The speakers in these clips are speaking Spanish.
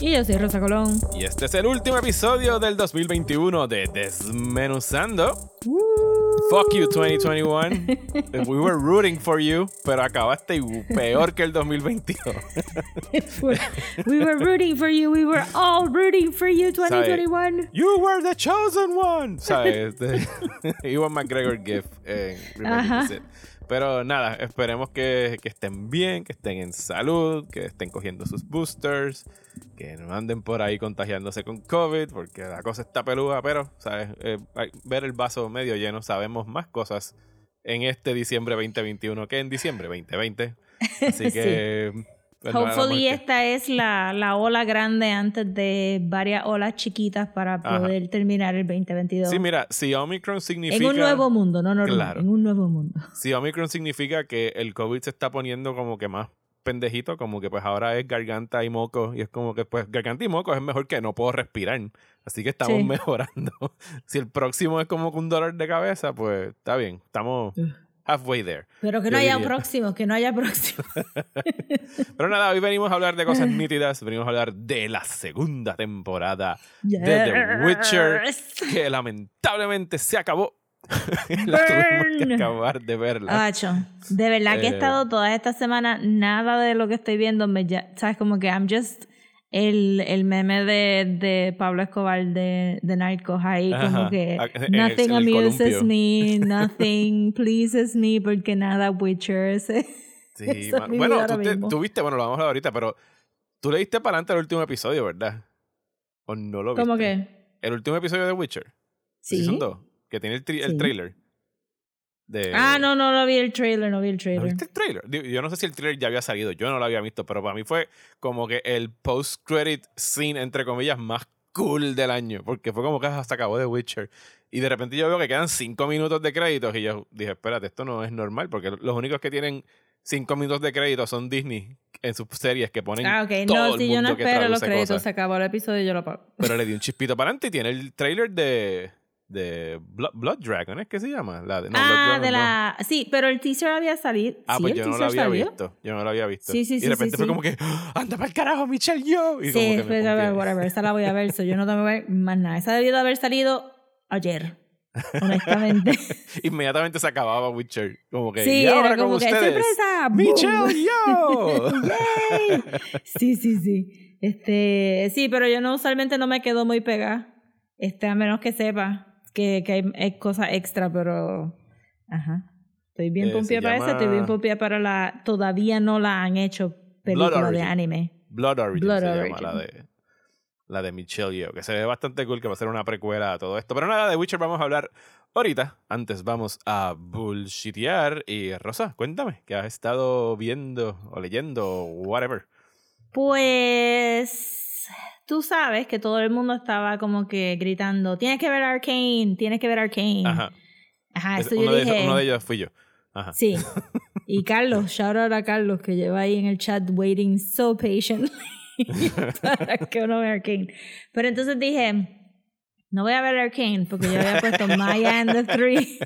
Y yo soy Rosa Colón. y este es el último episodio del 2021 de Desmenuzando. Fuck you 2021. We were rooting for you, pero acabaste peor que el 2022. we were rooting for you. We were all rooting for you, 2021. You were the chosen one. ¿Sabes? Este, Ewan McGregor GIF. Ajá. It. Pero nada, esperemos que, que estén bien, que estén en salud, que estén cogiendo sus boosters, que no anden por ahí contagiándose con COVID, porque la cosa está peluda, pero, ¿sabes? Eh, ver el vaso medio lleno, sabemos más cosas en este diciembre 2021 que en diciembre 2020. Así que... pues, nada más Hopefully esta es la, la ola grande antes de varias olas chiquitas para Ajá. poder terminar el 2022. Sí, mira, si Omicron significa... en un nuevo mundo, no normal, Claro. en un nuevo mundo. Si Omicron significa que el COVID se está poniendo como que más pendejito, como que pues ahora es garganta y moco, y es como que pues garganta y moco es mejor que no puedo respirar. Así que estamos Sí. mejorando. si el próximo es como un dolor de cabeza, pues está bien, estamos halfway there. Pero que no haya diría. próximos, que no haya próximos. Pero nada, hoy venimos a hablar de cosas nítidas, venimos a hablar de la segunda temporada de The Witcher, Yes. que lamentablemente se acabó. la tuvimos que acabar de verla. Acho, de verdad que he Eh. estado toda esta semana, nada de lo que estoy viendo me ya, sabes, como que I'm just el, el meme de, de Pablo Escobar de, de Narcos ahí, Ajá. como que Ah, eh, nothing amuses columpio. me, nothing pleases me, porque nada Witcher. ese- Sí, bueno, tú, te- tú viste, bueno, lo vamos a hablar ahorita, pero tú le diste para adelante el último episodio, ¿verdad? ¿O no lo viste? ¿Cómo que? El último episodio de Witcher. Sí. Season 2, que tiene el, tri- el Sí. trailer. De... Ah, no, no, no vi el trailer, no vi el ¿No trailer. viste el trailer? Yo no sé si el trailer ya había salido, yo no lo había visto, pero para mí fue como que el post-credit scene, entre comillas, más cool del año, porque fue como que ah, se acabó de Witcher. Y de repente yo veo que quedan cinco minutos de créditos y yo dije, espérate, esto no es normal, porque los únicos que tienen cinco minutos de créditos son Disney en sus series que ponen Ah, ok, todo no, el si yo no mundo que espero los créditos, cosas. se acabó el episodio, yo lo pago. Pero le di un chispito para adelante y tiene el trailer de, de Blood, Blood Dragon, ¿es que se llama? La de, no, Blood ah, Dragon de no. la... Sí, pero el teaser había salido. Ah, sí, pues el yo no lo había salió. visto. Yo no lo había visto. Sí, sí, y de repente sí, fue sí. como que, ¡Ah! ¡anda para el carajo, Michelle yo! Y como Sí, que me whatever, esa la voy a ver, so yo no tengo que ver más nada. Esa debió de haber salido ayer, honestamente. Inmediatamente se acababa Witcher. Como que, sí, y ahora era como con que ustedes, ¡sorpresa! ¡Michelle yo! ¡Yay! Sí, sí, sí. Este, sí, pero yo no usualmente no me quedo muy pegada. Este, a menos que sepa que, que hay, hay cosas extra, pero ajá. Estoy bien Eh, para esa, estoy llama- bien pompeada para la. Todavía no la han hecho película de anime. Blood Origin Blood se llama la de, la de Michelle Yeoh, que se ve bastante cool, que va a ser una precuela a todo esto. Pero nada, de Witcher vamos a hablar ahorita. Antes vamos a bullshitear. Y Rosa, cuéntame, ¿qué has estado viendo o leyendo o whatever? Pues tú sabes que todo el mundo estaba como que gritando, tienes que ver Arcane, tienes que ver Arcane. Ajá. Ajá, Es- eso uno, yo de dije. uno de ellos fui yo. Ajá. Sí. Y Carlos, shout out a Carlos que lleva ahí en el chat waiting so patiently para que uno vea Arcane. Pero entonces dije, no voy a ver Arcane porque yo había puesto Maya and the Three.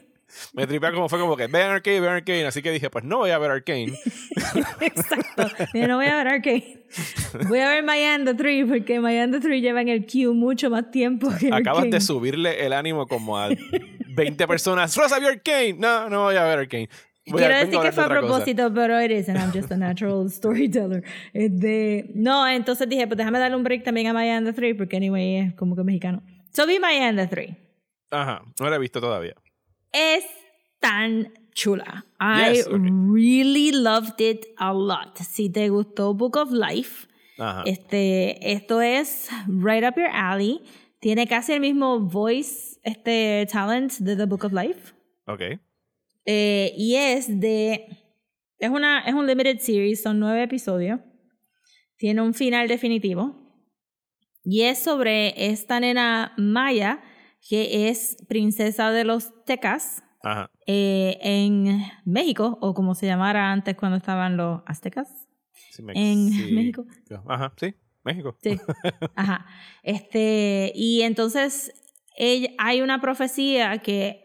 Me tripea como fue como que vean Arcane, vean Arcane. Así que dije, pues no voy a ver Arcane. Exacto. Dije, no voy a ver Arcane. Voy a ver Maya and the Three porque Maya and the Three lleva en el queue mucho más tiempo que Acabas Arcane. de subirle el ánimo como a 20 personas. Rosa vio Arcane. No, no voy a ver Arcane. Voy a- Quiero vengo decir a que de fue a otra cosa. propósito, pero it isn't. I'm just a natural storyteller. Este, no, entonces dije, pues déjame darle un break también a Maya and the Three, porque anyway es como que mexicano. So vi Maya and the Three. Ajá, no la he visto todavía. Es tan chula. I Yes, okay. really loved it a lot. Si te gustó Book of Life, este, esto es right up your alley. Tiene casi el mismo voice, este talent de The Book of Life. Ok. Eh, y es de. Es, una, es un limited series, son nueve episodios. Tiene un final definitivo. Y es sobre esta nena Maya, que es princesa de los Tecas Ajá. eh, en México, o como se llamara antes cuando estaban los aztecas. Sí, En sí. México. Ajá, sí, México. Sí. Ajá. Este, y entonces ella- hay una profecía que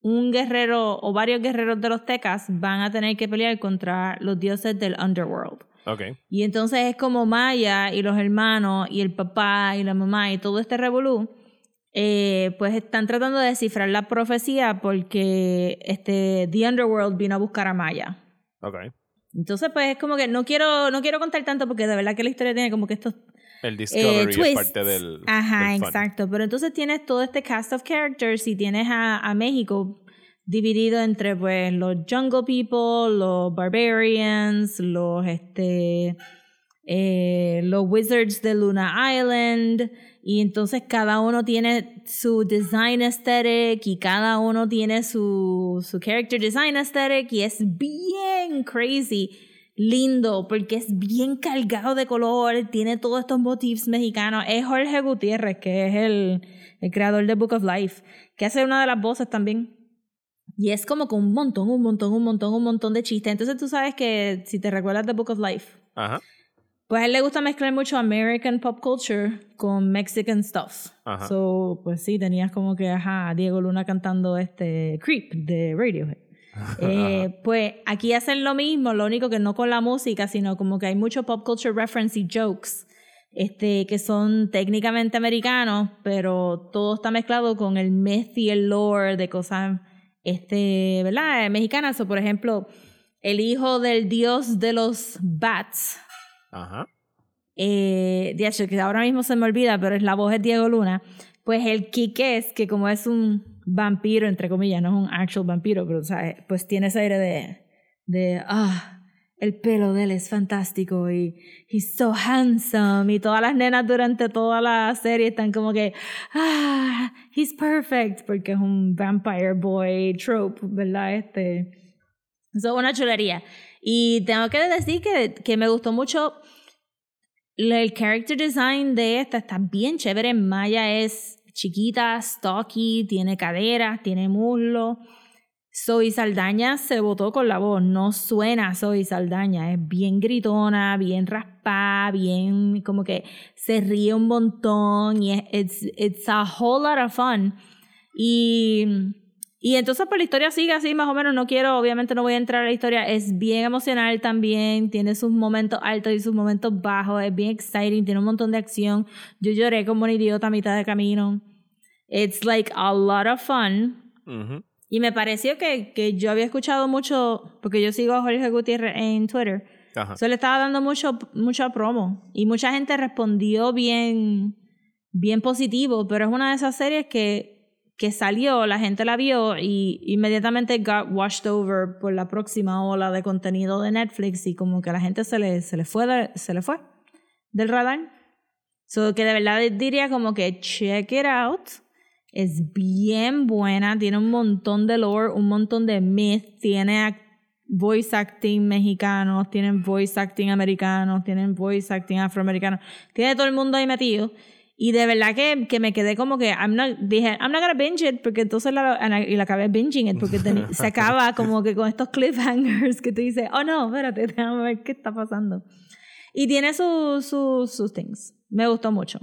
un guerrero o varios guerreros de los tecas van a tener que pelear contra los dioses del underworld. Ok. Y entonces es como Maya y los hermanos y el papá y la mamá y todo este revolú, eh, pues están tratando de descifrar la profecía porque este, The Underworld vino a buscar a Maya. Ok. Entonces, pues es como que no quiero, no quiero contar tanto porque de verdad que la historia tiene como que estos El eh, Discovery es parte del. Ajá, del exacto. Pero entonces tienes todo este cast of characters y tienes a, a México dividido entre pues los Jungle People, los Barbarians, los este eh, los Wizards de Luna Island y entonces cada uno tiene su design aesthetic y cada uno tiene su, su character design aesthetic y es bien crazy lindo porque es bien cargado de color, tiene todos estos motifs mexicanos. Es Jorge Gutiérrez, que es el, el creador de Book of Life, que hace una de las voces también. Y es como con un montón, un montón, un montón, un montón de chistes. Entonces tú sabes que si te recuerdas de Book of Life, Ajá. Pues a él le gusta mezclar mucho American pop culture con Mexican stuff. Ajá. So, pues sí, tenías como que, ajá, Diego Luna cantando este Creep de Radiohead. Eh, pues aquí hacen lo mismo, lo único que no con la música, sino como que hay mucho pop culture reference y jokes este, que son técnicamente americanos, pero todo está mezclado con el myth y el lore de cosas este, ¿verdad? mexicanas. O por ejemplo, el hijo del dios de los bats, Ajá. eh, de hecho, que ahora mismo se me olvida, pero es la voz de Diego Luna. Pues el Quiques, que como es un vampiro, entre comillas, no es un actual vampiro, pero ¿sabes? pues tiene ese aire de, de, ah, el pelo de él es fantástico y he's so handsome. Y todas las nenas durante toda la serie están como que, ah, he's perfect, porque es un vampire boy trope, ¿verdad? Este, eso es una chulería. Y tengo que decir que, que me gustó mucho el character design de esta está bien chévere. Maya es chiquita, stocky, tiene caderas, tiene muslo. Zoe Saldaña se votó con la voz, no suena Zoe Saldaña, es bien gritona, bien raspada, bien como que se ríe un montón y es it's, it's a whole lot of fun. Y, y entonces pues la historia sigue así más o menos, no quiero, obviamente no voy a entrar a la historia, es bien emocional también, tiene sus momentos altos y sus momentos bajos, es bien exciting, tiene un montón de acción. Yo lloré como un idiota a mitad de camino. It's like a lot of fun. Y me pareció que, que yo había escuchado mucho, porque yo sigo a Jorge Gutiérrez en Twitter, Ajá. le estaba dando mucho, mucho promo. Y mucha gente respondió bien, bien positivo, pero es una de esas series que, que salió, la gente la vio y inmediatamente got washed over por la próxima ola de contenido de Netflix y como que la gente se le, se le, fue, de- se le fue del radar. So que de verdad diría como que check it out. Es bien buena, tiene un montón de lore, un montón de myth, tiene voice acting mexicanos, tienen voice acting americanos, tienen voice acting afroamericanos, tiene todo el mundo ahí metido. Y de verdad que, que me quedé como que, I'm not, dije, I'm not gonna binge it, porque entonces la, y la acabé binging it, porque teni- se acaba como que con estos cliffhangers que tú dices, oh no, espérate, déjame ver qué está pasando. Y tiene sus su, sus things. Me gustó mucho.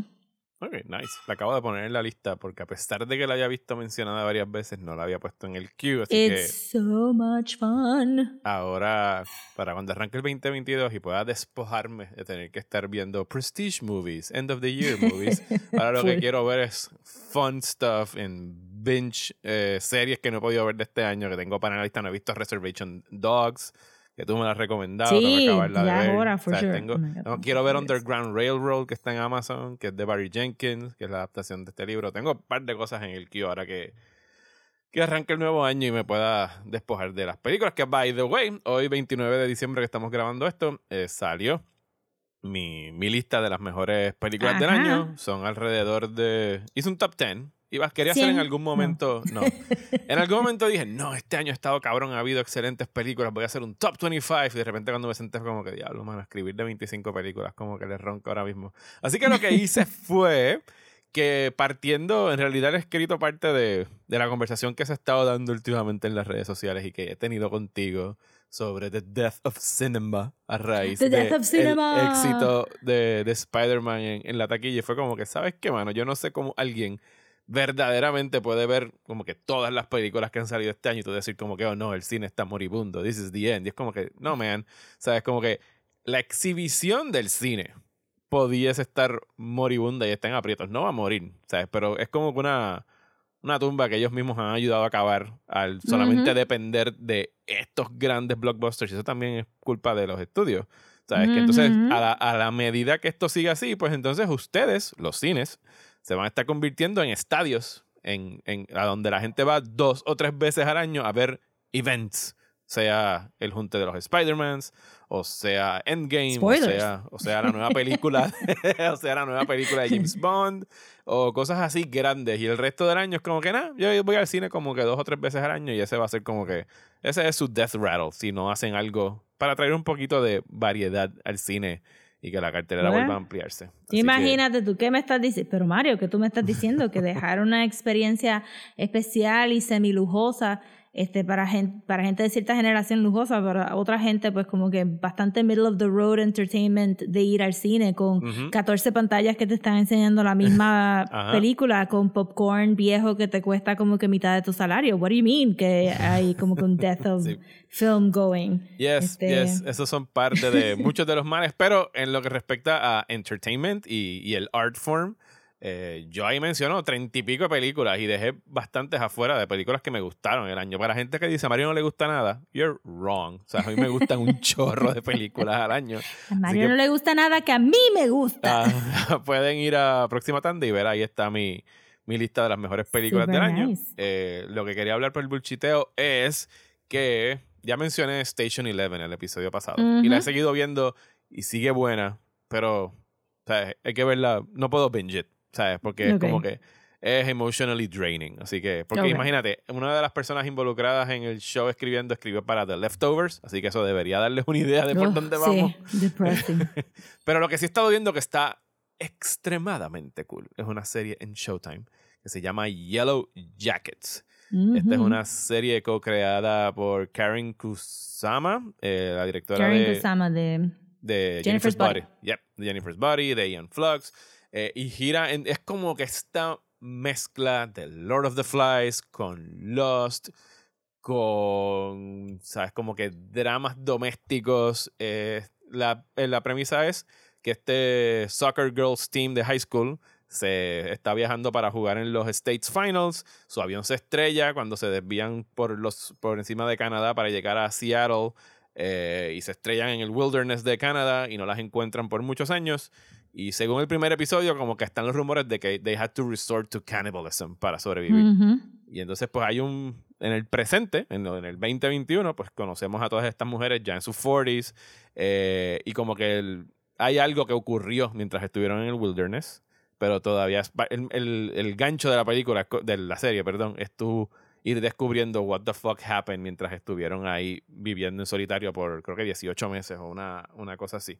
Ok, nice. La acabo de poner en la lista porque a pesar de que la haya visto mencionada varias veces, no la había puesto en el queue. Así It's so much fun. que ahora, para cuando arranque el 2022 y pueda despojarme de tener que estar viendo Prestige movies, End of the Year movies, ahora lo que quiero ver es fun stuff en binge eh, series que no he podido ver de este año, que tengo para la lista. No he visto Reservation Dogs, que tú me la has recomendado. tengo que Sí, acabarla de ya es ver. hora, for O sea, sure. tengo- Oh my God, no, I'm quiero ver. Underground Railroad, que está en Amazon, que es de Barry Jenkins, que es la adaptación de este libro. Tengo un par de cosas en el queue ahora que, que arranque el nuevo año y me pueda despojar de las películas. Que, by the way, hoy 29 de diciembre que estamos grabando esto, eh, salió mi, mi lista de las mejores películas del año. Son alrededor de... Hice un top 10 Iba, quería hacer en algún momento. No. En algún momento dije, no, este año ha estado cabrón, ha habido excelentes películas, voy a hacer un top 25. Y de repente cuando me senté fue como que, diablo, mano, escribir de 25 películas, como que le ronco ahora mismo. Así que lo que hice fue que partiendo, en realidad he escrito parte de, de la conversación que se ha estado dando últimamente en las redes sociales y que he tenido contigo sobre The Death of Cinema a raíz The de Death of Cinema. el éxito de, de Spider-Man en, en la taquilla. Y fue como que, ¿sabes qué, mano? Yo no sé cómo alguien verdaderamente puede ver como que todas las películas que han salido este año y tú decir como que, oh no, el cine está moribundo, this is the end. Y es como que, no, man, sabes, como que la exhibición del cine pudiese estar moribunda y está en aprietos. No va a morir, ¿sabes? Pero es como que una, una tumba que ellos mismos han ayudado a acabar al solamente Ujú. depender de estos grandes blockbusters. Y eso también es culpa de los estudios. ¿Sabes? Que Ujú. entonces, a la, a la medida que esto siga así, pues entonces ustedes, los cines, se van a estar convirtiendo en estadios en, en, a donde la gente va dos o tres veces al año a ver events. Sea el junte de los Spider-Mans, o sea Endgame, o sea, o sea la nueva película, o sea la nueva película de James Bond, o cosas así grandes. Y el resto del año es como que nada, yo voy al cine como que dos o tres veces al año y ese va a ser como que, ese es su death rattle, si no hacen algo para traer un poquito de variedad al cine y que la cartelera Bueno. vuelva a ampliarse. Así que- Imagínate tú, ¿qué me estás diciendo? Pero Mario, ¿qué tú me estás diciendo? Que dejar una experiencia especial y semilujosa este, para, gente, para gente de cierta generación lujosa, para otra gente pues como que bastante middle of the road entertainment de ir al cine con Ujú. 14 pantallas que te están enseñando la misma película, con popcorn viejo que te cuesta como que mitad de tu salario. What do you mean? Que hay como que un death of Sí. film going. Yes, Este- yes, esos son parte de muchos de los males, pero en lo que respecta a entertainment y, y el art form, eh, yo ahí menciono treinta y pico de películas y dejé bastantes afuera de películas que me gustaron el año. Para la gente que dice a Mario no le gusta nada, you're wrong. O sea, a mí me gustan un chorro de películas al año. A Mario que- no le gusta nada que a mí me gusta. Ah, pueden ir a Próxima Tanda y ver ahí está mi, mi lista de las mejores películas Super del año. Eh, lo que quería hablar por el bulchiteo es que ya mencioné Station Eleven en el episodio pasado y la he seguido viendo y sigue buena, pero ¿sabes? hay que verla, no puedo binge it, ¿sabes? Porque es Ok. como que es emotionally draining. Así que, porque Ok. imagínate, una de las personas involucradas en el show escribiendo escribió para The Leftovers, así que eso debería darles una idea de por Ugh, dónde sí, vamos. depressing. Pero lo que sí he estado viendo que está extremadamente cool es una serie en Showtime que se llama Yellow Jackets. Esta es una serie co-creada por Karen Kusama, eh, la directora Karen de, Kusama de... de Jennifer's Jennifer's Body. Body. Yep, de Jennifer's Body, de Ian Flux. Eh, y gira, en- es como que esta mezcla de Lord of the Flies con Lost, con, ¿sabes? Como que dramas domésticos. eh, la, eh, la premisa es que este Soccer Girls Team de high school se está viajando para jugar en los States Finals. Su avión se estrella cuando se desvían por, los, por encima de Canadá para llegar a Seattle eh, y se estrellan en el wilderness de Canadá y no las encuentran por muchos años. Y según el primer episodio, como que están los rumores de que they had to resort to cannibalism para sobrevivir. Y entonces, pues hay un. En el presente, en, en el 2021, pues conocemos a todas estas mujeres ya en sus 40s. eh, y como que el- hay algo que ocurrió mientras estuvieron en el wilderness. Pero todavía. el, el- el gancho de la película, de la serie, perdón, es tú ir descubriendo what the fuck happened mientras estuvieron ahí viviendo en solitario por creo que 18 meses o una, una cosa así.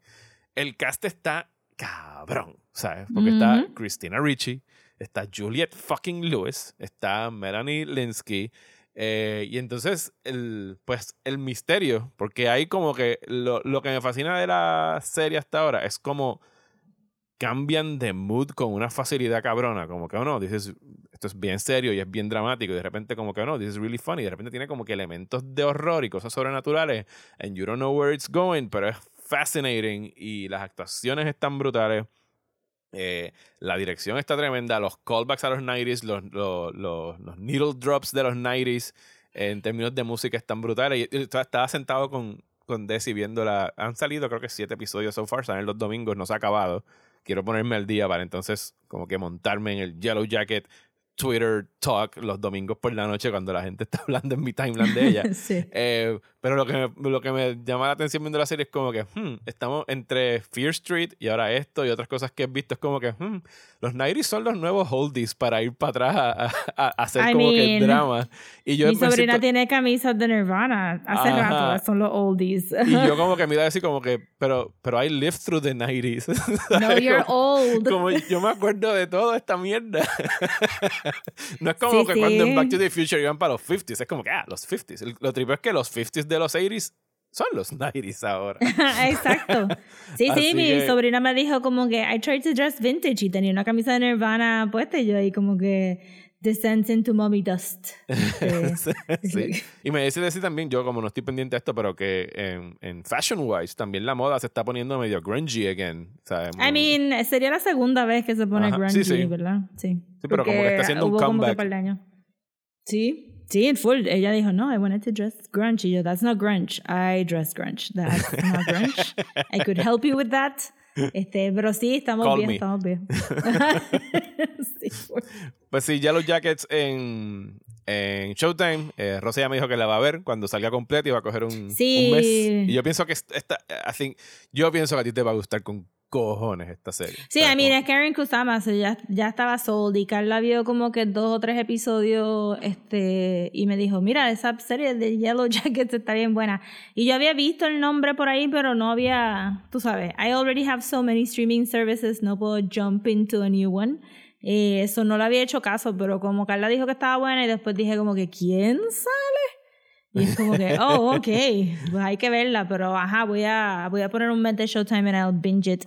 El cast está cabrón, ¿sabes? Porque está. Christina Ricci, está Juliette fucking Lewis, está Melanie Linsky. eh, y entonces, el, pues, el misterio, porque hay como que lo, lo que me fascina de la serie hasta ahora es como cambian de mood con una facilidad cabrona, como que, oh no, dices, esto es bien serio y es bien dramático, y de repente como que, oh no, this is really funny, y de repente tiene como que elementos de horror y cosas sobrenaturales, and you don't know where it's going, pero es fascinating, y las actuaciones están brutales, eh, la dirección está tremenda, los callbacks a los 90s, los, los, los, los needle drops de los 90s, en términos de música están brutales, estaba sentado con, con Desi viéndola, han salido creo que siete episodios so far, salen los domingos, no se ha acabado, quiero ponerme al día para entonces como que montarme en el Yellow Jacket Twitter Talk los domingos por la noche cuando la gente está hablando en mi timeline de ella. sí. Eh, Pero lo que, me, lo que me llama la atención viendo la serie es como que hmm, estamos entre Fear Street y ahora esto y otras cosas que he visto. Es como que hmm, los 90 son los nuevos oldies para ir para atrás a, a- a hacer I como que mean, drama. Y yo Mi sobrina siento- tiene camisas de Nirvana. Hace Ajá. rato, son los oldies. y yo como que me iba a decir como que, pero, pero I lived through the 90s. no, ¿sabes? you're Como- old. Como yo me acuerdo de toda esta mierda. no es como Sí, que cuando en sí. Back to the Future iban para los 50s. Es como que, ah, los 50s. El- Lo triple es que los 50s de los 80s son los 90s ahora. Exacto. Sí, sí, mi que- sobrina me dijo como que I tried to dress vintage y tenía una camisa de Nirvana puesta y yo ahí como que descends into mommy dust. Este, sí. Y me dice decir también, yo como no estoy pendiente de esto, pero que en, en fashion wise también la moda se está poniendo medio grungy again. ¿sabes? I mean, sería la segunda vez que se pone Ajá, grungy, sí, sí. ¿verdad? Sí. Sí, pero como que está Porque haciendo un comeback. Sí, sí, en full. Ella dijo, no, I wanted to dress grunge. Y yo, that's not grunge. I dress grunge. That's not grunge. I could help you with that. Este, pero sí, estamos Call bien, me. estamos bien. Sí. Pues sí, Yellow Jackets en, en Showtime. Eh, Rosa ya me dijo que la va a ver cuando salga completa y va a coger un, Sí. un mes. Y yo pienso que esta, I think- yo pienso que a ti te va a gustar con cojones esta serie. Sí, I mean, es Karen Kusama, so ya, ya estaba sold y Carla vio como que dos o tres episodios este, y me dijo, mira, esa serie de Yellow Jackets está bien buena. Y yo había visto el nombre por ahí, pero no había, tú sabes, I already have so many streaming services, no puedo jump into a new one. Eh, eso no le había hecho caso, pero como Carla dijo que estaba buena y después dije como que, ¿quién sale? Y es como que, oh, ok, pues hay que verla, pero ajá, voy a, voy a poner un mes de Showtime and I'll binge it.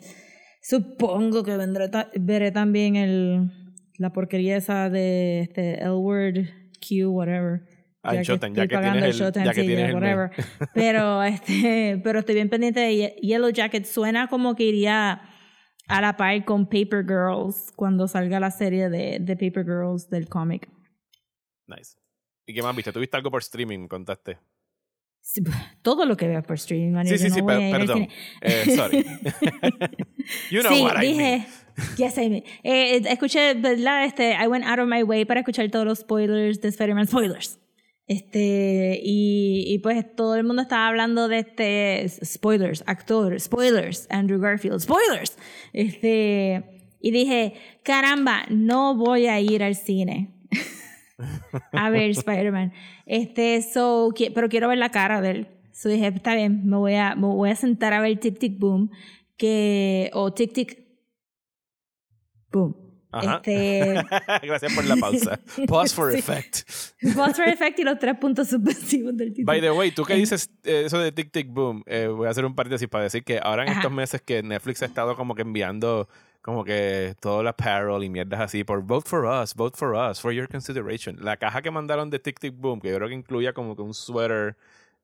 Supongo que vendré ta- veré también el, la porquería esa de este L Word Q, whatever. Ah, en Showtime, ya que tienes el- Showtime, ya que sí, tienes el mes. whatever. Pero, este, pero estoy bien pendiente de Ye- Yellow Jacket. Suena como que iría a la par con Paper Girls cuando salga la serie de, de Paper Girls del cómic. Nice. ¿Y qué más viste? ¿Tuviste algo por streaming? Contaste. Sí, Todo lo que veo por streaming, man, Sí, sí, no sí, per- perdón. Eh, sorry. you know sí, what I dije, mean. yes, I mean. Eh, escuché, ¿verdad? Este, I went out of my way para escuchar todos los spoilers de Spider-Man. Spoilers. Este, y, y pues todo el mundo estaba hablando de este, spoilers, actor, spoilers, Andrew Garfield, spoilers. Este, y dije, caramba, no voy a ir al cine a ver Spider-Man. Este, so, qui- pero quiero ver la cara de él. So dije, está bien, me voy a, me voy a sentar a ver Tic Tic Boom, que, o Tic Tic Boom. Ajá. Este, Gracias por la pausa. Pause for Sí. effect. Pause for Effect y los tres puntos suspensivos del título. By the way, tú que dices eh, eso de Tic Tic Boom, eh, voy a hacer un paréntesis para decir que ahora en Ajá. estos meses que Netflix ha estado como que enviando como que todo el apparel y mierdas así por Vote for Us, Vote for Us, for your consideration. La caja que mandaron de Tic Tic Boom, que yo creo que incluía como que un suéter,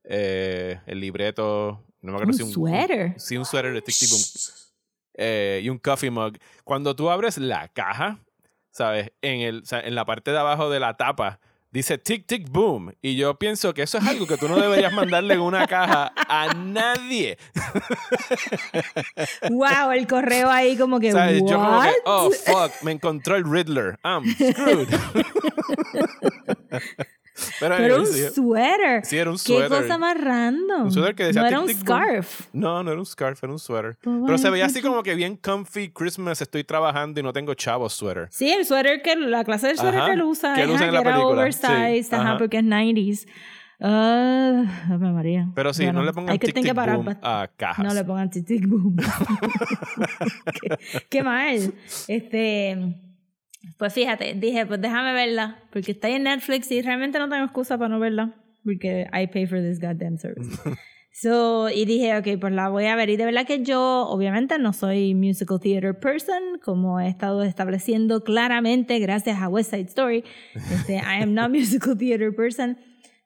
eh, el libreto, no me acuerdo ¿Un si un suéter? sí, un suéter de Tic Tic Boom eh, y un coffee mug. Cuando tú abres la caja, ¿sabes? En, el, o sea, en la parte de abajo de la tapa dice Tic Tic Boom. Y yo pienso que eso es algo que tú no deberías mandarle en una caja a nadie. Wow, el correo ahí como que, ¿Sabes? Yo como que, oh, fuck, me encontró el Riddler. I'm screwed. Pero, un sí, suéter. sí, era un Qué suéter. cosa más random. Un suéter que decía no era un Tic Boom. scarf. No, no era un scarf, era un suéter. Pero se veía así como que bien comfy Christmas, estoy trabajando y no tengo chavos suéter. Sí, el suéter que la clase de suéter que él usa, que él usa en la era película, oversized, sí, ajá, porque es 90s. Ah, Ave María. Pero sí, Bueno, no le pongan tic boom a cajas. No le pongan tic tic boom. qué, qué mal. Este, pues fíjate, dije, pues déjame verla, porque está en Netflix y realmente no tengo excusa para no verla, porque I pay for this goddamn service. So, y dije, ok, pues la voy a ver. Y de verdad que yo, obviamente, no soy musical theater person, como he estado estableciendo claramente gracias a West Side Story. Este, I am not musical theater person.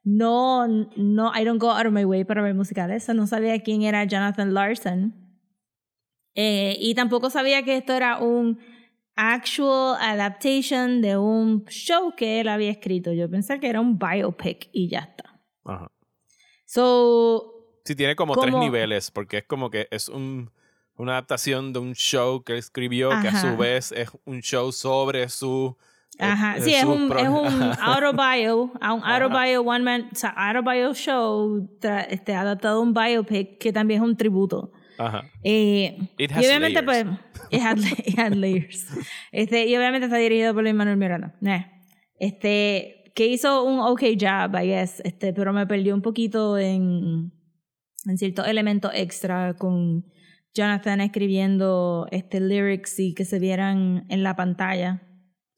No, no, I don't go out of my way para ver musicales. So, no sabía quién era Jonathan Larson. Eh, y tampoco sabía que esto era un actual adaptation de un show que él había escrito. Yo pensé que era un biopic y ya está. Ajá. So, Sí, tiene como tres niveles, porque es como que es un, una adaptación de un show que él escribió, que a su vez es un show sobre su Ajá, eh, sí, es un, es un autobio, un autobio one man, o sea, autobio show, tra- este, adaptado a un biopic que también es un tributo. Ajá. Eh, y obviamente, layers. pues, it had, it had layers. Este, y obviamente está dirigido por Luis Manuel Miranda. Este, que hizo un ok job, I guess, este, pero me perdió un poquito en, en ciertos elementos extra con Jonathan escribiendo este, lyrics y que se vieran en la pantalla.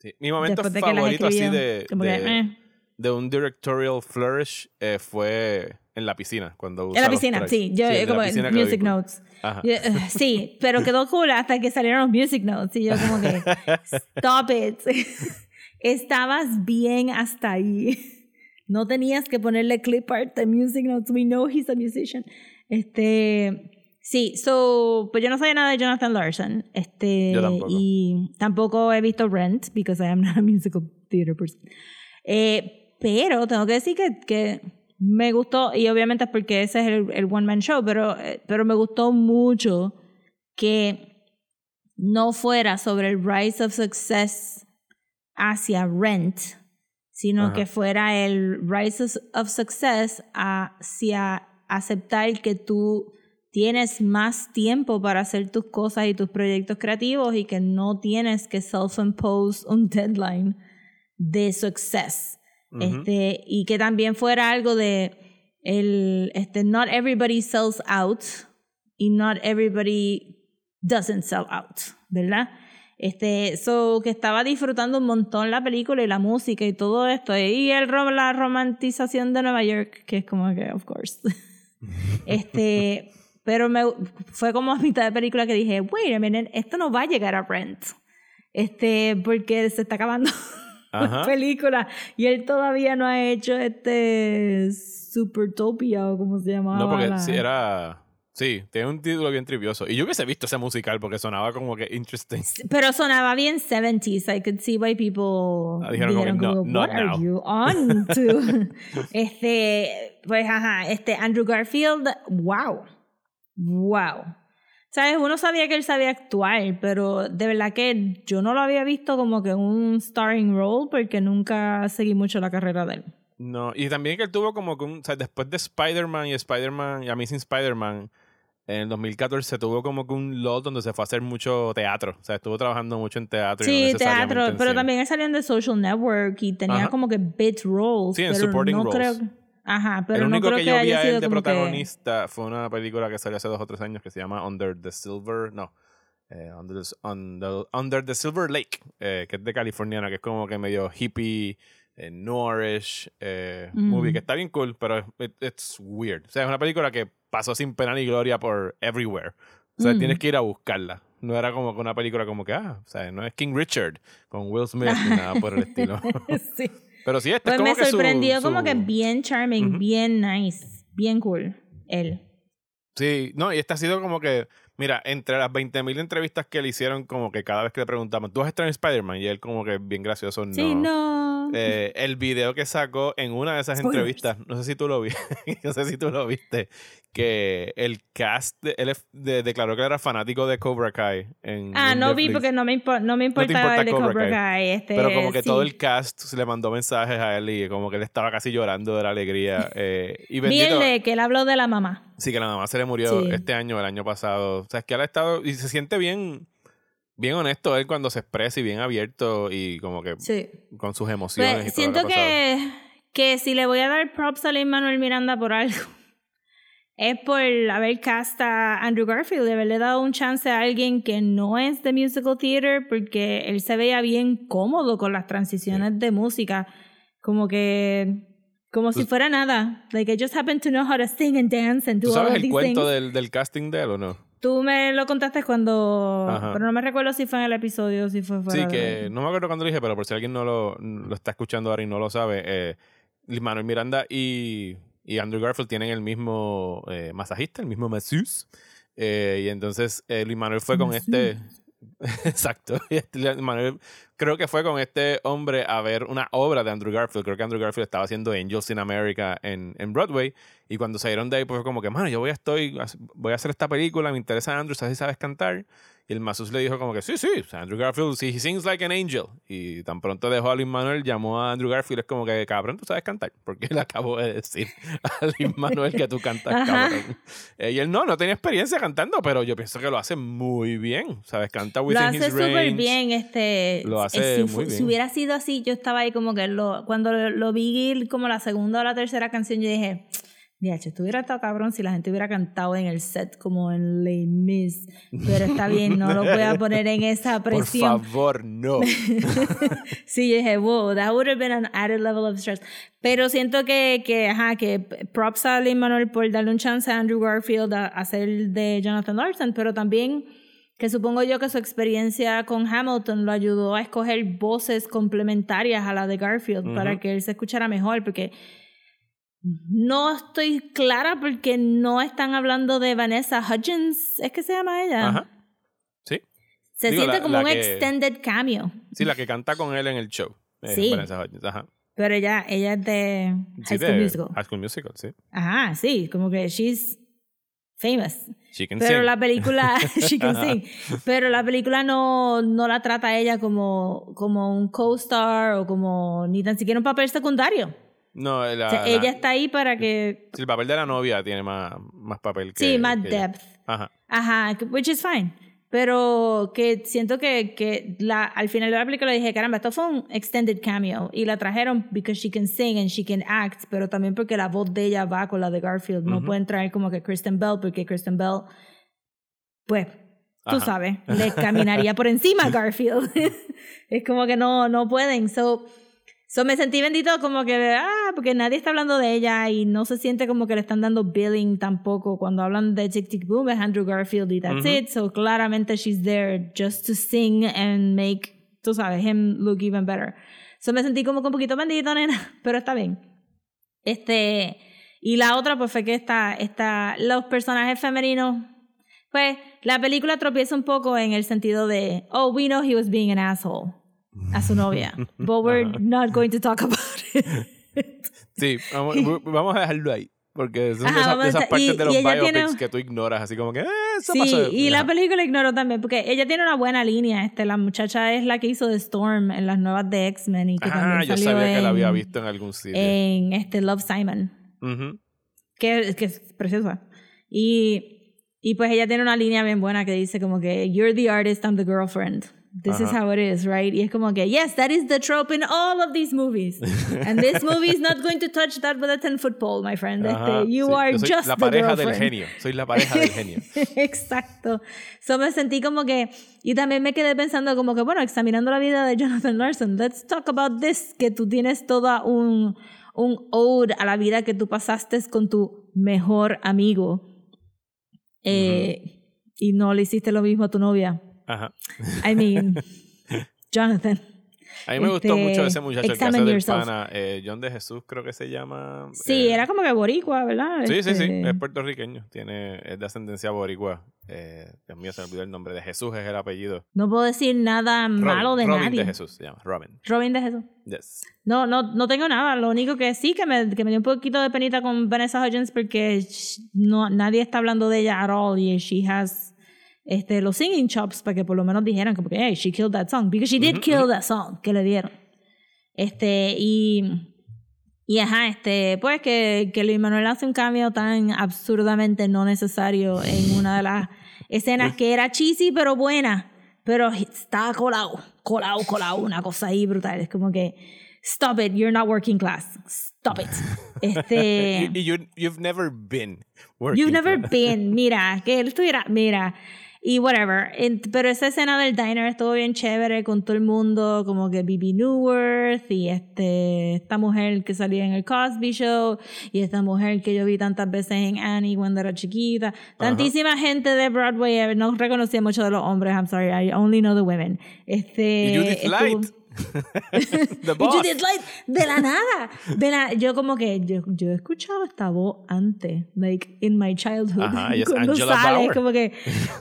Sí. Mi momento de favorito así escribió. de, Como que, de, eh. de un directorial flourish eh, fue en la piscina. Cuando En la piscina, sí. Yo, la como quedó music notes. Yo, eh, sí, pero quedó cool hasta que salieron los music notes. Y yo, como que, stop it. Estabas bien hasta ahí. No tenías que ponerle clip art de music notes. We know he's a musician. Este. Sí, so, pues yo no sabía nada de Jonathan Larson. Este, Yo tampoco. Y tampoco he visto Rent, because I am not a musical theater person. Eh, pero tengo que decir que, que me gustó, y obviamente es porque ese es el, el one man show, pero, eh, pero me gustó mucho que no fuera sobre el rise of success hacia Rent, sino Ajá. que fuera el rise of- of success hacia aceptar que tú tienes más tiempo para hacer tus cosas y tus proyectos creativos y que no tienes que self-impose un deadline de success. Este, y que también fuera algo de el este not everybody sells out y not everybody doesn't sell out, ¿verdad? Este, so que estaba disfrutando un montón la película y la música y todo esto y el la romantización de Nueva York, que es como que of course. este, pero me fue como a mitad de película que dije, "Wait a minute, esto no va a llegar a Rent." Este, porque se está acabando Ajá. película y él todavía no ha hecho este Supertopia o como se llamaba No, porque la- sí, era. Sí, tiene un título bien trivioso. Y yo hubiese visto ese musical porque sonaba como que interesting. pero sonaba bien 70s I could see why people Ah, dijeron como "No, como, not what are now." you on to este pues ajá este Andrew Garfield wow wow sabes uno sabía que él sabía actuar pero de verdad que yo no lo había visto como que un starring role porque nunca seguí mucho la carrera de él No, y también que él tuvo como que un. O sea, después de Spider-Man y Spider-Man y Amazing Spider-Man, en el 2014 tuvo como que un lot donde se fue a hacer mucho teatro. O sea, estuvo trabajando mucho en teatro. y no Sí, teatro, pero también él salía The Social Network y tenía Ajá. como que bit roles. Sí, en pero supporting no roles. Creo, ajá, pero el no único creo que, que, yo vi a él de que... protagonista fue una película que salió hace dos o tres años que se llama Under the Silver. No. eh, Under, the, the- Under the Silver Lake, eh, que es de californiana, que es como que medio hippie, eh, noirish eh, Mm. movie, que está bien cool, pero it- it's weird. O sea, es una película que pasó sin pena ni gloria por everywhere. O sea, Mm. tienes que ir a buscarla. No era como una película como que, ah, o sea, no es King Richard con Will Smith ni nada por el estilo. sí. Pero sí, este Pues es como me que su- sorprendió como su- que bien charming, bien nice, bien cool, él. Sí, no, y este ha sido como que, mira, entre las 20.000 entrevistas que le hicieron, como que cada vez que le preguntamos, ¿tú has estado en Spider-Man? Y él como que bien gracioso, no. Sí, no. Eh, el video que sacó en una de esas Spoilers. entrevistas, no sé si tú lo viste, no sé si tú lo viste, que el cast, de- él de- declaró que era fanático de Cobra Kai. En, ah, en no vi porque no me, impo- no me importaba importa el de Cobra Cobra Kai. Kai. Este, Pero como que sí. todo el cast se le mandó mensajes a él y como que él estaba casi llorando de la alegría. eh, y Vi el bendito, de que él habló de la mamá. Sí, que la mamá se le murió Sí. este año, el año pasado. O sea, es que él ha estado y se siente bien, bien honesto él cuando se expresa y bien abierto y como que Sí. con sus emociones. Pues, y todo siento lo que, que, que si le voy a dar props a Lin Manuel Miranda por algo, es por haber cast a Andrew Garfield, de haberle dado un chance a alguien que no es de musical theater, porque él se veía bien cómodo con las transiciones de música, como que como si fuera nada. Like I just happen to know how to sing and dance and do ¿Tú sabes el these cuento things. del, del casting de él o no? Tú me lo contaste cuando, Ajá. pero no me recuerdo si fue en el episodio o si fue fuera. Sí, de- que no me acuerdo cuándo lo dije, pero por si alguien no lo, lo está escuchando ahora y no lo sabe, eh, Manuel Miranda y, y Andrew Garfield tienen el mismo eh, masajista, el mismo masseuse. Eh, y entonces eh, Lin Manuel fue con este. Exacto. Este creo que fue con este hombre a ver una obra de Andrew Garfield. Creo que Andrew Garfield estaba haciendo Angels in America en, en Broadway. Y cuando salieron de ahí, pues fue como que, mano, yo voy a, estoy, voy a hacer esta película, me interesa Andrew, ¿sabes si sabes cantar? Y el Masus le dijo como que, sí, sí, Andrew Garfield, he sings like an angel. Y tan pronto dejó a Lin Manuel, llamó a Andrew Garfield, es como que, cabrón, tú sabes cantar. Porque le acabo de decir a Lin Manuel que tú cantas, cabrón. Eh, y él no, no tenía experiencia cantando, pero yo pienso que lo hace muy bien. ¿Sabes? Canta Lo within hace his súper bien, este. Lo eh, hace si, muy bien. si hubiera sido así, yo estaba ahí como que lo, cuando lo, lo vi como la segunda o la tercera canción, yo dije, Diacho, estuviera estado cabrón si la gente hubiera cantado en el set como en Les Mis. Pero está bien, no lo voy a poner en esa Por presión. favor, no. Sí, yo dije, wow, that would have been an added level of stress. Pero siento que, que ajá, que props a Lin Manuel por darle un chance a Andrew Garfield a, a hacer el de Jonathan Larson, pero también que supongo yo que su experiencia con Hamilton lo ayudó a escoger voces complementarias a la de Garfield para que él se escuchara mejor, porque no estoy clara porque no están hablando de Vanessa Hudgens, ¿es que se llama ella? Ajá. Sí. Se Digo, siente la- como la un que- extended cameo. Sí, la que canta con él en el show. Eh, Sí. Vanessa Hudgens, Ajá. Pero ella, ella es de Sí, High School de Musical. High School Musical, sí. Ajá, sí, como que she's famous. She can Pero sing. la película, she can sing. Pero la película no, no la trata a ella como, como un co-star o como ni tan siquiera un papel secundario. No, la, O sea, la- ella está ahí para que, sí, el papel de la novia tiene más, más papel que sí, más que ella. depth. Ajá. Ajá, que- which is fine. Pero que siento que, que la, al final de la película dije, caramba, esto fue un extended cameo. Y la trajeron because she can sing and she can act, pero también porque la voz de ella va con la de Garfield. No pueden traer como que Kristen Bell, porque Kristen Bell, pues, tú Ajá. sabes, le caminaría por encima a Garfield. es como que no, no pueden. So, so me sentí bendito como que, ah, porque nadie está hablando de ella y no se siente como que le están dando billing tampoco. Cuando hablan de Tic Tic Boom es Andrew Garfield y that's Ujú. it. So claramente she's there just to sing and make, tú sabes, him look even better. So me sentí como que un poquito bendito, nena, pero está bien. Este, y la otra pues fue que esta, esta, los personajes femeninos, pues la película tropieza un poco en el sentido de, oh, we know he was being an asshole a su novia, but we're not going to talk about it. Sí, vamos, vamos a dejarlo ahí. Porque son Ajá, esas, esas partes y- de los biopics tiene- que tú ignoras, así como que, eh, eso Sí, pasó. y la Ajá. película ignoró también, porque ella tiene una buena línea. Este, la muchacha es la que hizo de Storm en las nuevas de X-Men y que Ah, también yo salió sabía que la había en- visto en algún sitio. en este Love Simon. Ujú. que, que es preciosa. Y, y pues ella tiene una línea bien buena que dice como que, you're the artist, I'm the girlfriend. This is how it is, right? Y es como que, yes, that is the trope in all of these movies. And this movie is not going to touch that with a 10 foot pole, my friend. Ajá, Este, you sí. are Yo soy just la the pareja del genio. Soy la pareja del genio. Exacto. So me sentí como que, y también me quedé pensando como que, bueno, examinando la vida de Jonathan Larson, let's talk about this, que tú tienes toda un, un ode a la vida que tú pasaste con tu mejor amigo. Eh, Y no le hiciste lo mismo a tu novia. Ajá. I mean, Jonathan. A mí me gustó Este, mucho ese muchacho que hace del pana. eh, John de Jesús creo que se llama. Sí, eh, era como que boricua, ¿verdad? Sí, sí, sí. Este, Es puertorriqueño. Tiene, es de ascendencia boricua. Eh, Dios mío, se me olvidó el nombre. De Jesús es el apellido. No puedo decir nada Robin, malo de Robin nadie. de Jesús se llama. Robin. Robin de Jesús. Yes. No, no, no tengo nada. Lo único que sí que me, que me dio un poquito de penita con Vanessa Hudgens porque no, nadie está hablando de ella at all y she has este, los singing chops para que por lo menos dijeran como que, hey, she killed that song. Because she did kill that song que le dieron. Este, y, y ajá, este, pues que, que Luis Manuel hace un cambio tan absurdamente no necesario en una de las escenas que era cheesy pero buena, pero estaba colado, colado, colado, una cosa ahí brutal. Es como que, stop it, you're not working class, stop it. Este, you, you've never been working. You've never class. been, mira, que él estuviera, mira, y whatever. Pero esa escena del diner estuvo bien chévere con todo el mundo, como que Bibi Newworth y este, esta mujer que salía en el Cosby Show y esta mujer que yo vi tantas veces en Annie cuando era chiquita. Tantísima gente de Broadway, eh, no reconocía mucho de los hombres, I'm sorry, I only know the women. Este, Y Judith estuvo- Light. Judith Light, de la nada. De la, yo como que, yo, yo he escuchado esta voz antes, like, in my childhood. Ajá, es Cuando Angela sale, Bauer. como que,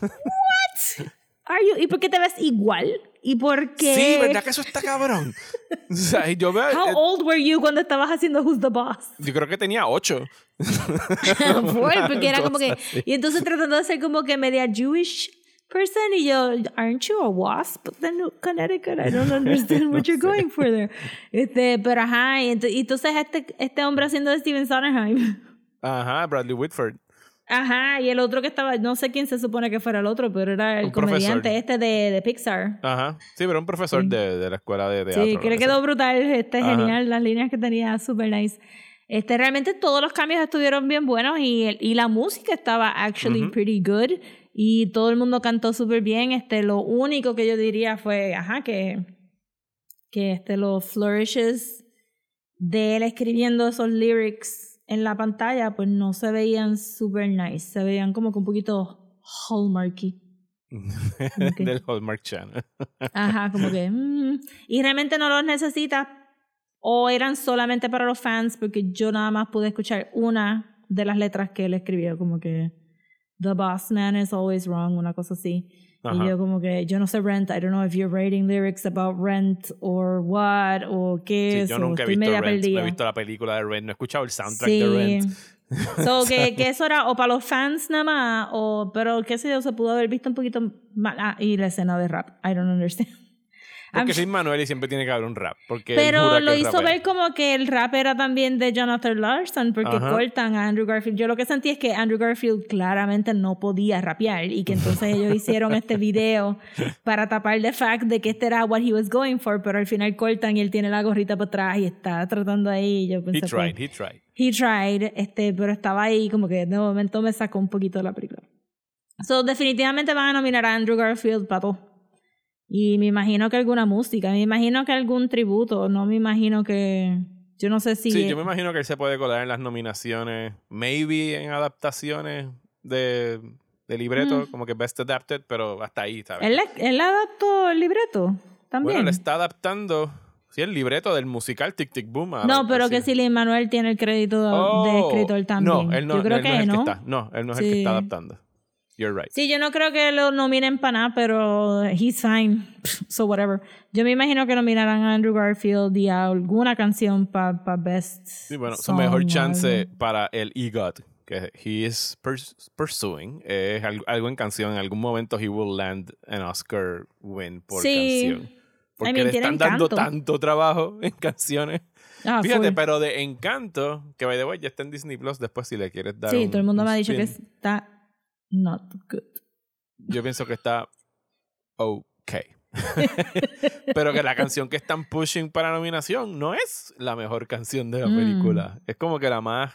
what? Are you? ¿Y por qué te ves igual? ¿Y por qué? Sí, ¿verdad que eso está cabrón? o sea, yo veo. How eh, old were you cuando estabas haciendo Who's the Boss? yo creo que tenía ocho. Fue, porque era como que... Así. Y entonces tratando de ser como que media Jewish, person y yo, aren't you a wasp? Then Connecticut, I don't understand what you're going for there. Este, pero ajá, y ent- y entonces este, este hombre haciendo de Steven Sondheim. Ajá, Bradley Whitford. Ajá, y el otro que estaba, no sé quién se supone que fuera el otro, pero era el Un comediante profesor. este de, de Pixar. Ajá. Sí, pero un profesor Sí. de, de la escuela de teatro. Sí, lo que quedó sea. brutal, este Ajá. genial, las líneas que tenía, super nice. Este, realmente todos los cambios estuvieron bien buenos y, el- y la música estaba actually Ujú. pretty good y todo el mundo cantó súper bien. Este, lo único que yo diría fue, ajá, que, que este, los flourishes de él escribiendo esos lyrics en la pantalla, pues no se veían super nice, se veían como que un poquito hallmarky. Ok. Del Hallmark Channel. Ajá, como que. mm, y realmente no los necesitas. O eran solamente para los fans, porque yo nada más pude escuchar una de las letras que él escribió, como que. The boss man is always wrong, una cosa así. Ajá. Y yo, como que, yo no sé Rent, I don't know if you're writing lyrics about Rent or what, o qué Sí, es. yo o nunca he visto Rent. No he visto la película de Rent. No he escuchado el soundtrack Sí. de Rent. So, que, que eso era o para los fans nada más, o, pero qué sé yo, se pudo haber visto un poquito más. Ah, y la escena de rap, I don't understand. Porque soy Manuel y siempre tiene que haber un rap. Porque Pero lo hizo ver como que el rap era también de Jonathan Larson, porque Ajá. cortan a Andrew Garfield. Yo lo que sentí es que Andrew Garfield claramente no podía rapear y que entonces ellos hicieron este video para tapar the fact de que este era what he was going for, pero al final cortan y él tiene la gorrita para atrás y está tratando ahí. Yo He pensé que- tried, he tried. He tried, este, pero estaba ahí como que de momento me sacó un poquito de la película. So, definitivamente van a nominar a Andrew Garfield para todo. Y me imagino que alguna música, me imagino que algún tributo, no me imagino que... Yo no sé si... Sí, yo me imagino que él se puede colar en las nominaciones, maybe en adaptaciones de, de libreto, como que Best Adapted, pero hasta ahí, ¿sabes? Mm. ¿Él, él adaptó el libreto también. Bueno, le está adaptando, sí, el libreto del musical Tic Tic Boom. no, pero que si Lin Manuel tiene el crédito de Oh, escritor también. No, él no, yo creo él que no es el no. que está. No, él no es el que está adaptando. You're right. Sí, yo no creo que lo nominen para nada, pero he's fine. So whatever. Yo me imagino que nominarán a Andrew Garfield y a alguna canción para Best. Sí, bueno, su mejor chance para el EGOT que he is pursuing es al- algo en canción. En algún momento he will land an Oscar win por Sí. canción. Porque mean, le están dando tanto trabajo en canciones. Ah, Fíjate, full. pero de Encanto, que by the way ya está en Disney Plus, después si le quieres dar Sí, un- todo el mundo un me ha dicho que está not good. Yo pienso que está ok. pero que la canción que están pushing para nominación no es la mejor canción de la Mm. película. Es como que la más...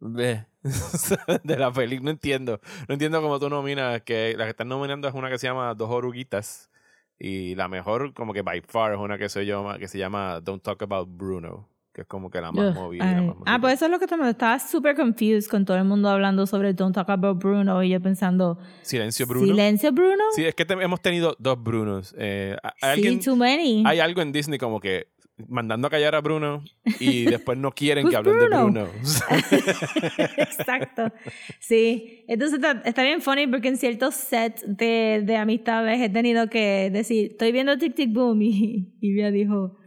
de la película. No entiendo. No entiendo cómo tú nominas que la que están nominando es una que se llama Dos Oruguitas. Y la mejor, como que by far, es una que se llama, que se llama Don't Talk About Bruno. Que es como que la más Ugh, movida. la más Ah, pues eso es lo que te estaba super confused con todo el mundo hablando sobre Don't Talk About Bruno y yo pensando, Silencio Bruno. ¿silencio Bruno? Sí, es que te- hemos tenido dos Brunos. Eh, ¿hay Sí, alguien, too many. hay algo en Disney como que mandando a callar a Bruno y después no quieren que hablen Bruno? de Bruno. Exacto. Sí. Entonces está, está bien funny porque en ciertos sets de, de amistades he tenido que decir, estoy viendo Tic Tic Boom y, y dijo,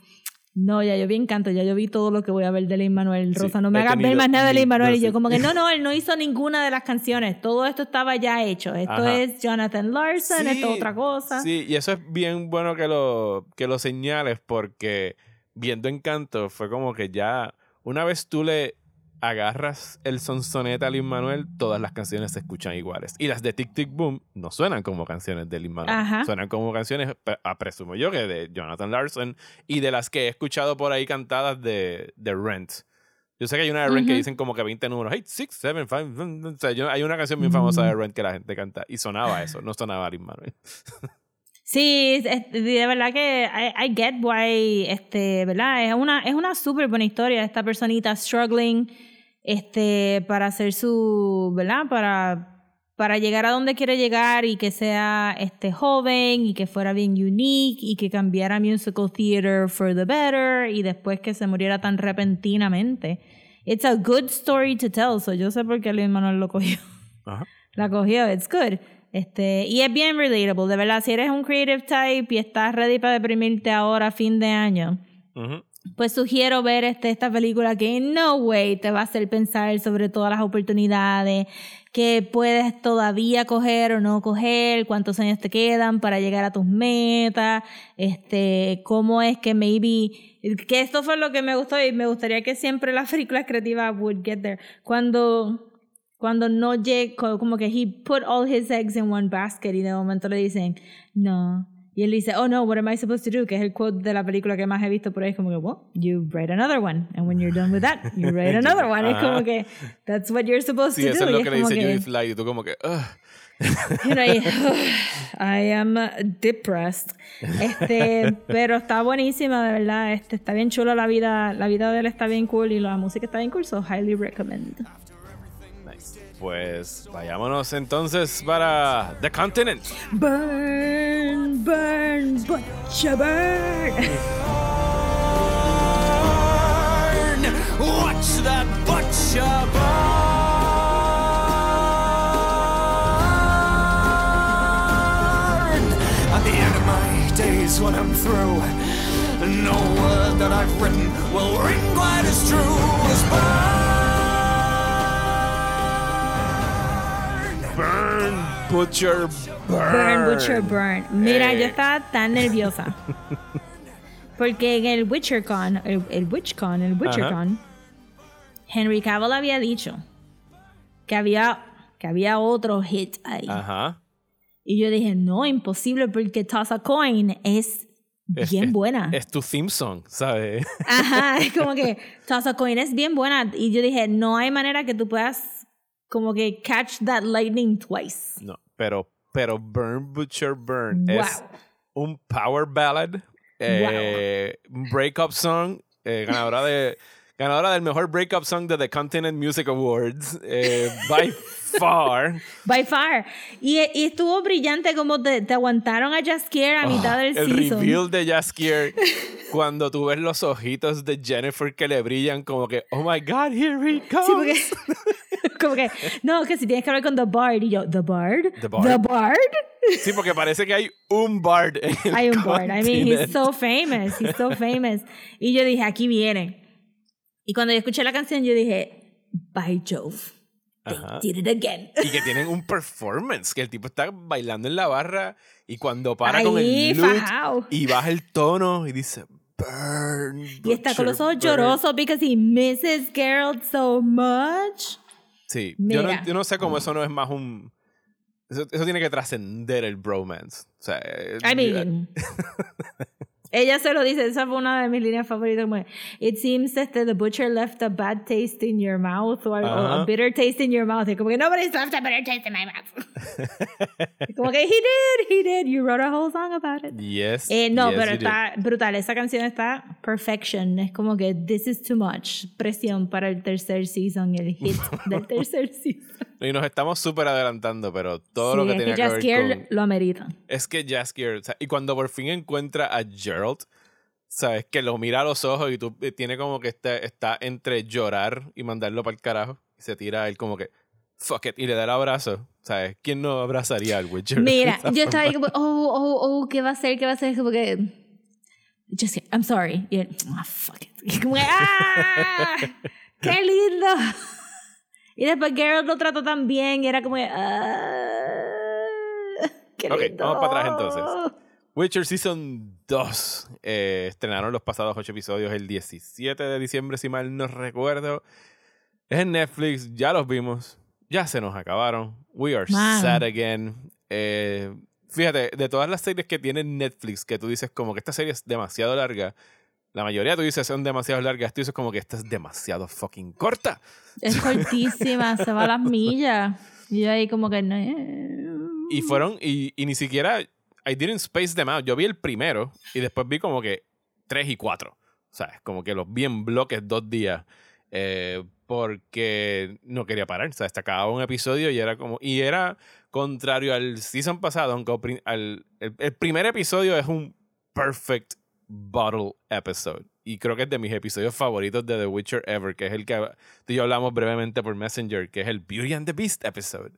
no, ya yo vi Encanto, ya yo vi todo lo que voy a ver de Lin Manuel Sí, Rosa, no me hagas ver más nada de Lin Manuel. Y yo como que no, no, él no hizo ninguna de las canciones, todo esto estaba ya hecho, esto Ajá. es Jonathan Larson, esto es otra cosa. Sí, y eso es bien bueno que lo, que lo señales porque viendo Encanto fue como que ya una vez tú le agarras el sonsonete a Lin Manuel, todas las canciones se escuchan iguales. Y las de Tic Tic Boom no suenan como canciones de Lin Manuel. Ajá. Suenan como canciones, pe- ah, presumo yo, que de Jonathan Larson y de las que he escuchado por ahí cantadas de, de Rent. Yo sé que hay una de Rent que Ujú. dicen como que 20 números. Hey, 6, 7, 5. O sea, yo- hay una canción bien famosa de Rent que la gente canta y sonaba eso, no sonaba Lin Manuel. Sí, es- de verdad que I, I get why, este, ¿verdad? Es una, es una súper buena historia. Esta personita struggling, este, para hacer su, ¿verdad? Para, para llegar a donde quiere llegar y que sea, este, joven y que fuera bien unique y que cambiara musical theater for the better y después que se muriera tan repentinamente. It's a good story to tell, so yo sé por qué Luis Manuel lo cogió Ajá. la cogió, it's good. Este, y es bien relatable, de verdad, si eres un creative type y estás ready para deprimirte ahora fin de año, Ujú. pues sugiero ver este, esta película que en no way te va a hacer pensar sobre todas las oportunidades que puedes todavía coger o no coger, cuántos años te quedan para llegar a tus metas, este, cómo es que maybe, que esto fue lo que me gustó y me gustaría que siempre las películas creativas would get there. Cuando cuando no llega, como que he put all his eggs in one basket y de momento le dicen, no. Y él dice, oh no, what am I supposed to do? Que es el quote de la película que más he visto por ahí. Es como que, well, you write another one. And when you're done with that, you write another one. Es como que, that's what you're supposed Sí, to eso do. es lo Y que le dice Judith Light y tú como que, "Ugh". you know, y, I am uh, depressed. Este, pero está buenísima, de verdad. Este, está bien chula la vida. La vida de él está bien cool y la música está bien cool. So highly recommend. Nice. Pues vayámonos entonces para The Continent. Burn, burn, butcher, burn. Watch that butcher burn. At the end of my days when I'm through, no word that I've written will ring quite as true as burn. Burn, Butcher, Burn. Burn, butcher, burn. Mira, yo estaba tan nerviosa. Porque en el WitcherCon, el, el WitchCon, el WitcherCon, Henry Cavill había dicho que había, que había otro hit ahí. Ajá. Y yo dije, no, imposible, porque Toss a Coin es Es- bien es- buena. Es tu theme song, ¿sabes? Ajá, es como que Toss a Coin es bien buena. Y yo dije, no hay manera que tú puedas como que catch that lightning twice. No, pero, pero Burn, Butcher, Burn Wow. es un power ballad, eh, un breakup song, eh, ganadora de ganadora del mejor breakup song de The Continent Music Awards, eh, by far. By far. Y, y estuvo brillante como te, te aguantaron a Jaskier a mitad del Ah, el season. reveal de Jaskier cuando tú ves los ojitos de Jennifer que le brillan como que oh my god here he comes Sí, porque, como que, no, que si tienes que hablar con The Bard. Y yo, ¿The Bard? The Bard. ¿The Bard? Sí, porque parece que hay un bard en el Hay un Bard. I mean, he's so famous. He's so famous. Y yo dije, aquí viene. Y cuando yo escuché la canción, yo dije, by Jove. They Ajá. did it again. y que tienen un performance, que el tipo está bailando en la barra y cuando para con Ahí, el loot fajao. y baja el tono y dice burn. Y está con los ojos butcher, burn". llorosos because he misses Geralt so much. Sí, yo no, yo no sé cómo eso no es más un... Eso, eso tiene que trascender el bromance. O sea, eh, I mean, ella se lo dice, esa fue una de mis líneas favoritas. Como, It seems este, the butcher left a bad taste in your mouth or, or a bitter taste in your mouth. Y como que nobody's left a bitter taste in my mouth. Como que he did, he did. You wrote a whole song about it. Yes, Eh, no, yes, pero you did. está brutal. Esa canción está perfection. Es como que this is too much. Presión para el tercer season, el hit del tercer season. Y nos estamos súper adelantando, pero todo Sí, lo que es tenía que que, ver con... lo amerita. Es que Jaskier, o sea, y cuando por fin encuentra a Gerald, sabes, que lo mira a los ojos y tú eh, tiene como que está, está entre llorar y mandarlo para el carajo. Y se tira a él como que, fuck it, y le da el abrazo. ¿Sabes? ¿Quién no abrazaría al Witcher? Mira, yo estaba ahí como, oh, oh, oh, ¿qué va a hacer? ¿Qué va a hacer? Como que, just, I'm sorry. Y él, ah, fuck it. Y como que, ¡ah! ¡Qué lindo! Y después Geralt lo trató tan bien y era como que, ¡ah! ¡Qué Ok, vamos para atrás entonces. Witcher Season 2. Eh, estrenaron los pasados ocho episodios el 17 de diciembre, si mal no recuerdo. Es en Netflix, ya los vimos. Ya se nos acabaron. We are Man. sad again. Eh, fíjate, de todas las series que tiene Netflix, que tú dices como que esta serie es demasiado larga, la mayoría tú dices son demasiado largas, tú dices como que esta es demasiado fucking corta. Es cortísima, se va a las millas. Y yo ahí como que, no. Y fueron, y, y ni siquiera, I didn't space them out. Yo vi el primero y después vi como que tres y cuatro. ¿Sabes? Como que los vi en bloques dos días. eh, porque no quería parar. O sea, hasta acababa un episodio y era como. Y era contrario al season pasado, aunque al- el, el primer episodio es un perfect bottle episode. Y creo que es de mis episodios favoritos de The Witcher ever, que es el que tú y yo hablamos brevemente por Messenger, que es el Beauty and the Beast episode.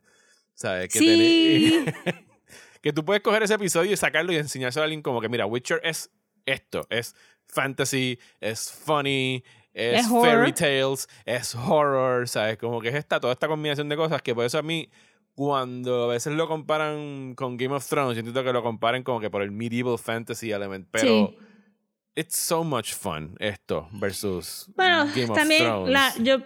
¿Sabes? Que Sí. que tú puedes coger ese episodio y sacarlo y enseñárselo a alguien como que, mira, Witcher es esto, es fantasy, es funny, es, Es fairy tales, es horror, ¿sabes? Como que es esta, toda esta combinación de cosas que por eso a mí, cuando a veces lo comparan con Game of Thrones, yo entiendo que lo comparen como que por el medieval fantasy element, pero Sí. It's so much fun esto versus Bueno, Game of también Thrones. la, yo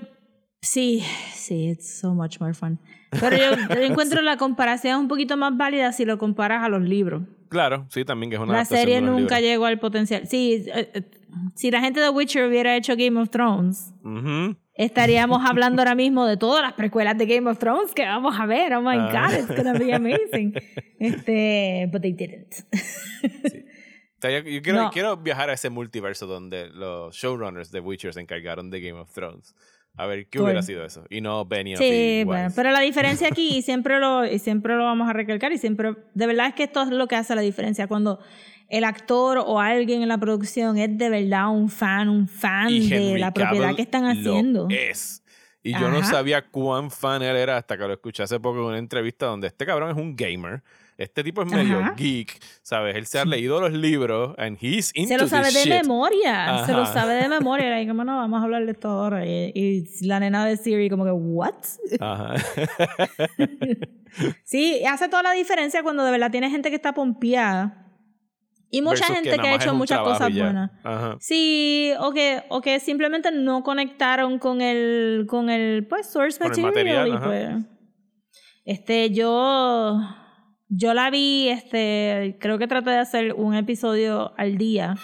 sí, sí, it's so much more fun. Pero yo, encuentro la comparación un poquito más válida si lo comparas a los libros. Claro, sí, también que es una La serie nunca libros. llegó al potencial. Sí, eh, eh, si la gente de Witcher hubiera hecho Game of Thrones, estaríamos hablando ahora mismo de todas las precuelas de Game of Thrones que vamos a ver. Oh my Ah. god, it's gonna be amazing. Este, but they didn't. Sea, yo, quiero, No. quiero viajar a ese multiverso donde los showrunners de Witcher se encargaron de Game of Thrones. A ver, ¿qué hubiera sido eso? Y no Benioff Sí, y bueno, pero la diferencia aquí, y siempre lo, y siempre lo vamos a recalcar, y siempre, de verdad es que esto es lo que hace la diferencia, cuando el actor o alguien en la producción es de verdad un fan, un fan de la propiedad Cavill que están lo haciendo. es. Y yo no sabía cuán fan él era hasta que lo escuché hace poco en una entrevista donde este cabrón es un gamer. Este tipo es medio Ajá. geek, ¿sabes? Él se ha leído los libros and he's into Se lo sabe this de shit. memoria, se lo sabe de memoria. Y como no, vamos a hablar de esto ahora. Y, y la nena de Siri, como que, ¿what? Ajá. Sí, hace toda la diferencia cuando de verdad tiene gente que está pompeada. Y mucha Versus gente que ha hecho muchas cosas buenas. Ajá. Sí, o que, o que simplemente no conectaron con el, con el pues, source material. material, y, ajá. pues, este, yo, yo la vi, este, creo que traté de hacer un episodio al día.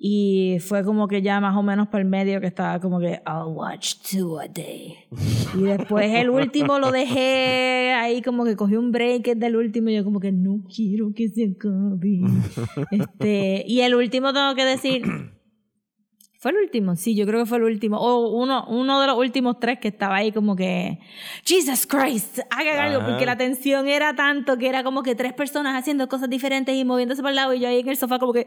Y fue como que ya más o menos por el medio que estaba como que I'll watch two a day. Y después el último lo dejé ahí como que cogí un break del último y yo como que no quiero que se acabe. Este, y el último tengo que decir fue el último, sí, yo creo que fue el último. O uno, uno de los últimos tres que estaba ahí como que, Jesus Christ, hagan algo, porque la tensión era tanto que era como que tres personas haciendo cosas diferentes y moviéndose por el lado y yo ahí en el sofá como que,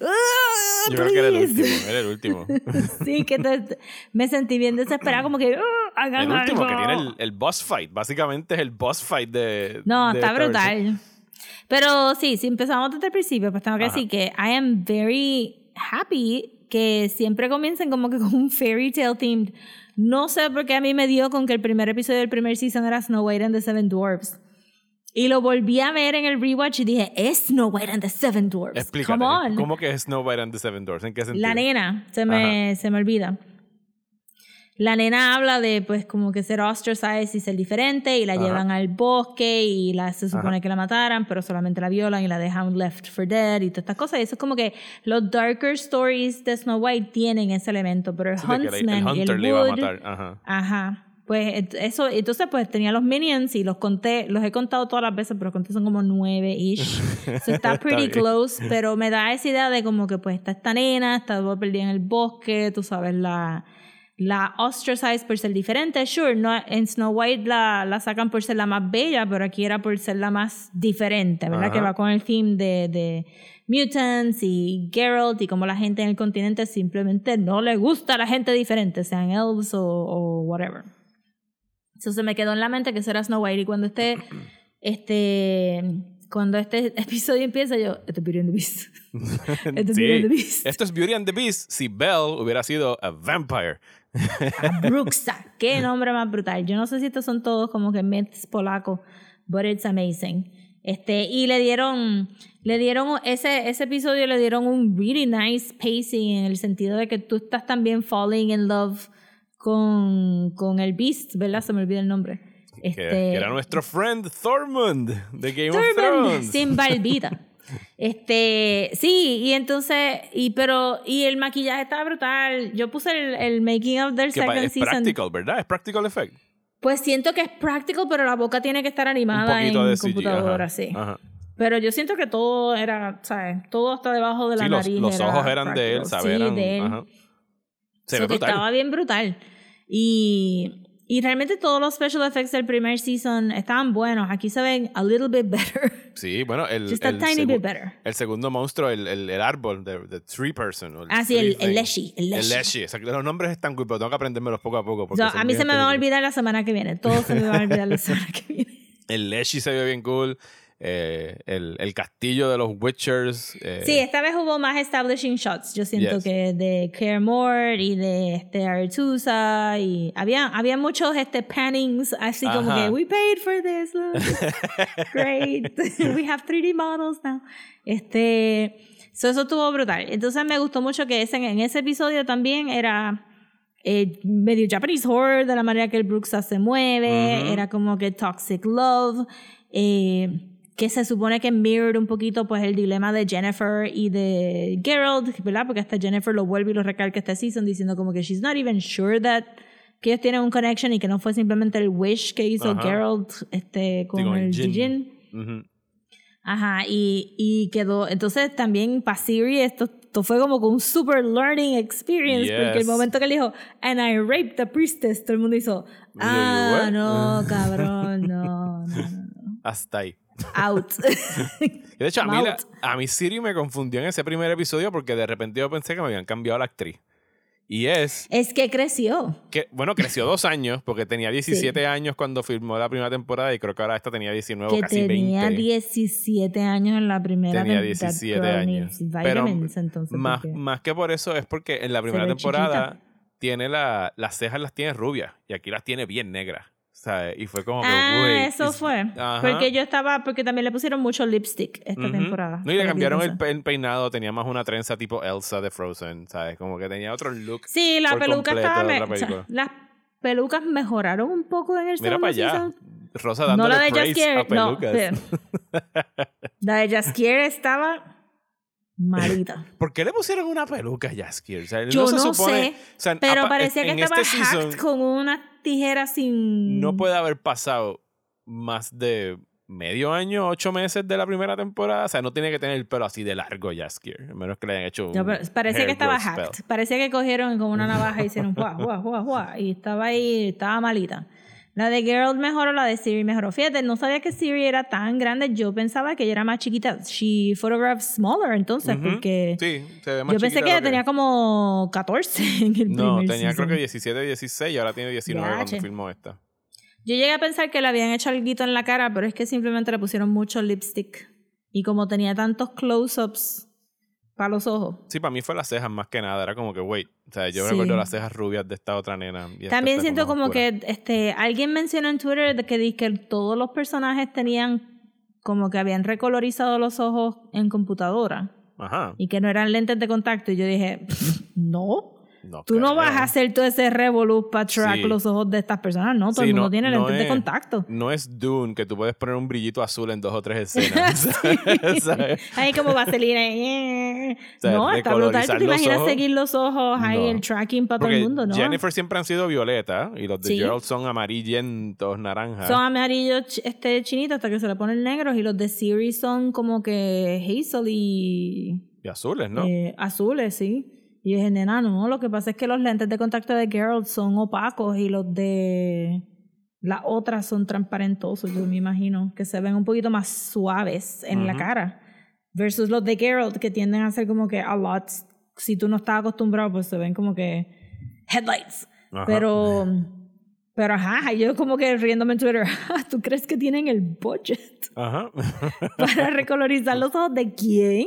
"Ah, Yo creo que era el please". último, era el último. sí, que te- me sentí bien desesperada, como que, "Ah, hagan El último algo". que tiene el, el boss fight. Básicamente es el boss fight de. No, de está esta versión. brutal. Pero sí, si empezamos desde el principio, pues tengo que Ajá. decir que I am very happy que siempre comiencen como que con un fairy tale themed. No sé por qué a mí me dio con que el primer episodio del primer season era Snow White and the Seven Dwarfs. Y lo volví a ver en el rewatch y dije, es Snow White and the Seven Dwarfs. Explícate. Come on. ¿Cómo que es Snow White and the Seven Doors? ¿En qué sentido? La nena, se me, se me olvida. La nena habla de, pues, como que ser ostracized y ser diferente, y la Ajá. llevan al bosque, y la, se supone que la mataran, pero solamente la violan y la dejan left for dead, y todas estas cosas. Y eso es como que los darker stories de Snow White tienen ese elemento, pero el Sí, Huntsman el y Hunter el le iba a Wood... matar. Ajá. Ajá. Pues eso, entonces pues tenía los minions y los conté, los he contado todas las veces, pero conté son como nueve-ish. So, está pretty close, pero me da esa idea de como que pues está esta nena, está perdida en el bosque, tú sabes, la, la ostracized por ser diferente. Sure, no, en Snow White la, la sacan por ser la más bella, pero aquí era por ser la más diferente, ¿verdad? Ajá. Que va con el theme de, de mutants y Geralt y como la gente en el continente simplemente no le gusta a la gente diferente, sean elves o, o whatever. Eso se me quedó en la mente que eso era Snow White y cuando este, este, cuando este episodio empieza yo, esto es Beauty and the Beast. Esto es Sí. Beauty and the Beast. Esto es Beauty and the Beast si Belle hubiera sido a vampire. Bruxa. Qué nombre más brutal. Yo no sé si estos son todos como que myths polacos, but it's amazing. Este, y le dieron, le dieron, ese, ese episodio le dieron un really nice pacing en el sentido de que tú estás también falling in love con, con el Beast, ¿verdad? Se me olvida el nombre. Que, Este, que era nuestro friend Thormund de Game of Thrones. sin barbita. Este, sí, y entonces, y pero, y el maquillaje estaba brutal. Yo puse el, el making of del Que second es season. practical, ¿verdad? Es practical effect. Pues siento que es práctico, pero la boca tiene que estar animada Un poquito en de CGI. computadora, ajá, sí. ajá. Pero yo siento que todo era, ¿sabes? Todo hasta debajo de la Sí, los, nariz. los era ojos eran de él. ¿sabes? Sí, Eran- de él. ajá. Se So ve brutal. estaba bien brutal. Y, y realmente todos los special effects del primer season estaban buenos. Aquí se ven a little bit better. Sí, bueno, el, Just a el tiny bit better. el segundo monstruo, el, el, el árbol, de, de Tree Person. o Ah, sí, el- el. Leshy, el Leshy. El Leshy, exacto. Los nombres están cool, pero tengo que aprendérmelos poco a poco. porque So, a mí se me va a olvidar la semana que viene. Todo se me va a olvidar la semana que viene. El Leshy se ve bien cool. Eh, el, el castillo de los Witchers. eh, Sí, esta vez hubo más establishing shots. Yo siento Yes. que de Care More y de este Aretusa y había, había muchos este pannings así como que we paid for this. look. Great. we have 3D models now. Este, so eso estuvo brutal. Entonces me gustó mucho que ese, en ese episodio también era eh, medio Japanese horror de la manera que el Bruxa se mueve, era como que toxic love, eh, que se supone que mirrored un poquito pues el dilema de Jennifer y de Geralt, ¿verdad? Porque hasta Jennifer lo vuelve y lo recalca este season diciendo como que she's not even sure that que ellos tienen un connection y que no fue simplemente el wish que hizo Ajá. Geralt este, con, con el Jin. Ajá, y, y quedó. Entonces también para Siri esto, esto fue como un super learning experience. Porque el Yes. momento que le dijo, and I raped the priestess, todo el mundo hizo, ah, no, cabrón, no, no, no. Hasta ahí. Out. Y De hecho, a mí, la- a mí Siri me confundió en ese primer episodio porque de repente yo pensé que me habían cambiado la actriz. Y es es que creció. que, bueno, creció dos años porque tenía 17 años cuando filmó la primera temporada y creo que ahora esta tenía 19 o Que casi tenía 20. 17 años en la primera Tenía de That 17 Girl años. Pero entonces, más, más que por eso es porque en la primera temporada tiene la, las cejas las tiene rubias y aquí las tiene bien negras. ¿Sabes? Y fue como que, Ah, eso fue. Ajá. Porque yo estaba, porque también le pusieron mucho lipstick esta temporada. No, y le cambiaron el, pensé. pe- el peinado, tenía más una trenza tipo Elsa de Frozen, ¿sabes? Como que tenía otro look. Sí, la peluca estaba. otra o sea, las pelucas mejoraron un poco en el Mira para allá. season. Rosa No dándole la de praise Jaskier, a no. pelucas. pero- la de Jaskier estaba malita. ¿Por qué le pusieron una peluca a Jaskier? O sea, él Yo no, no, se supone, sé, o sea, pero parecía que en estaba este season hacked con una tijera sin. no puede haber pasado más de medio año, ocho meses de la primera temporada. O sea, no tiene que tener el pelo así de largo Jaskier, a menos que le hayan hecho un No, pero parecía que estaba hacked. Parecía que cogieron como una navaja y hicieron guau, guau, guau, guau. Y estaba ahí, estaba malita. La de Geralt mejoró, la de Siri mejoró. Fíjate, no sabía que Siri era tan grande. Yo pensaba que ella era más chiquita. She photographed smaller entonces, porque Sí, se ve más yo pensé que ella tenía como 14 en el No, primer tenía creo que 17, 16 y ahora tiene 19 Yache. cuando filmó esta. Yo llegué a pensar que le habían hecho algo en la cara, pero es que simplemente le pusieron mucho lipstick. Y como tenía tantos close-ups para los ojos. Sí, para mí fue las cejas más que nada. Era como que, wait. O sea, yo Sí. recuerdo las cejas rubias de esta otra nena. y También siento como que este alguien mencionó en Twitter de que, que todos los personajes tenían como que habían recolorizado los ojos en computadora Ajá. y que no eran lentes de contacto. Y yo dije, no. No Tú no vas a hacer todo ese revolú para track Sí. los ojos de estas personas, ¿no? Todo Sí, el mundo no- tiene no lentes de es- contacto. No es Dune que tú puedes poner un brillito azul en dos o tres escenas. Ahí como vaselina. eh. O sea, no, está brutal. ¿Tú te imaginas ojos, seguir los ojos ahí, no. el tracking para todo el mundo, ¿no? Jennifer siempre han sido violeta y los de Sí. Gerald son amarillentos, naranjas. Son amarillos este chinitos hasta que se le ponen negros y los de Siri son como que hazel y Y azules, ¿no? eh, azules, sí. Y es nena, no, lo que pasa es que los lentes de contacto de Geralt son opacos y los de las otras son transparentosos, yo me imagino, que se ven un poquito más suaves en la Ujú. cara. Versus los de Geralt que tienden a ser como que a lot, si tú no estás acostumbrado, pues se ven como que headlights. Ajá. Pero, pero ajá, yo como que riéndome en Twitter, "Ah, ¿tú crees que tienen el budget Ajá. para recolorizar los ojos de quién?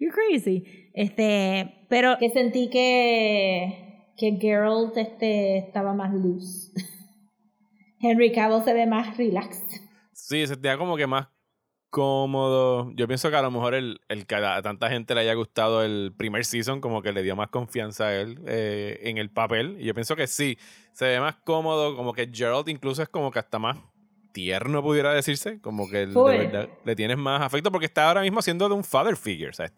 You're crazy. Este, pero que sentí que, que Geralt este, estaba más loose. Henry Cavill se ve más relaxed. sí, se da como que más cómodo. Yo pienso que a lo mejor el, el que a tanta gente le haya gustado el primer season, como que le dio más confianza a él eh, en el papel. Y yo pienso que sí, se ve más cómodo, como que Gerald incluso es como que hasta más tierno, pudiera decirse. Como que de verdad le tienes más afecto porque está ahora mismo siendo de un father figure. O sea,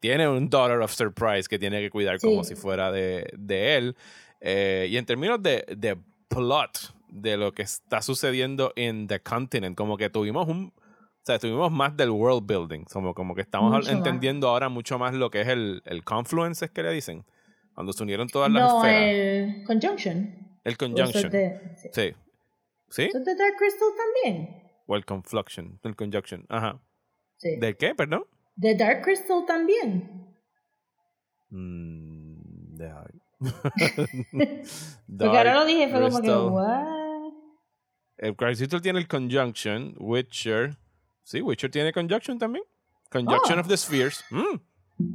tiene un daughter of surprise que tiene que cuidar como Sí. si fuera de, de él. Eh, y en términos de, de plot de lo que está sucediendo en The Continent, como que tuvimos un... O sea, tuvimos más del world building, como, como que estamos Mucho más. entendiendo ahora mucho más lo que es el, el confluence, es que le dicen, cuando se unieron todas las No, esferas. el Conjunction. El conjunction. de, sí. Sí. ¿Sí? ¿Eso es de Dark Crystal también? O el confluction. El conjunction. Ajá. Sí. ¿De qué, perdón? De Dark Crystal también. Mm, ver. Porque ahora lo dije, fue como que, Crystal. what? El Crystal tiene el conjunction, Witcher, Sí, Witcher tiene Conjunction también. Conjunction Oh. of the Spheres. Mm.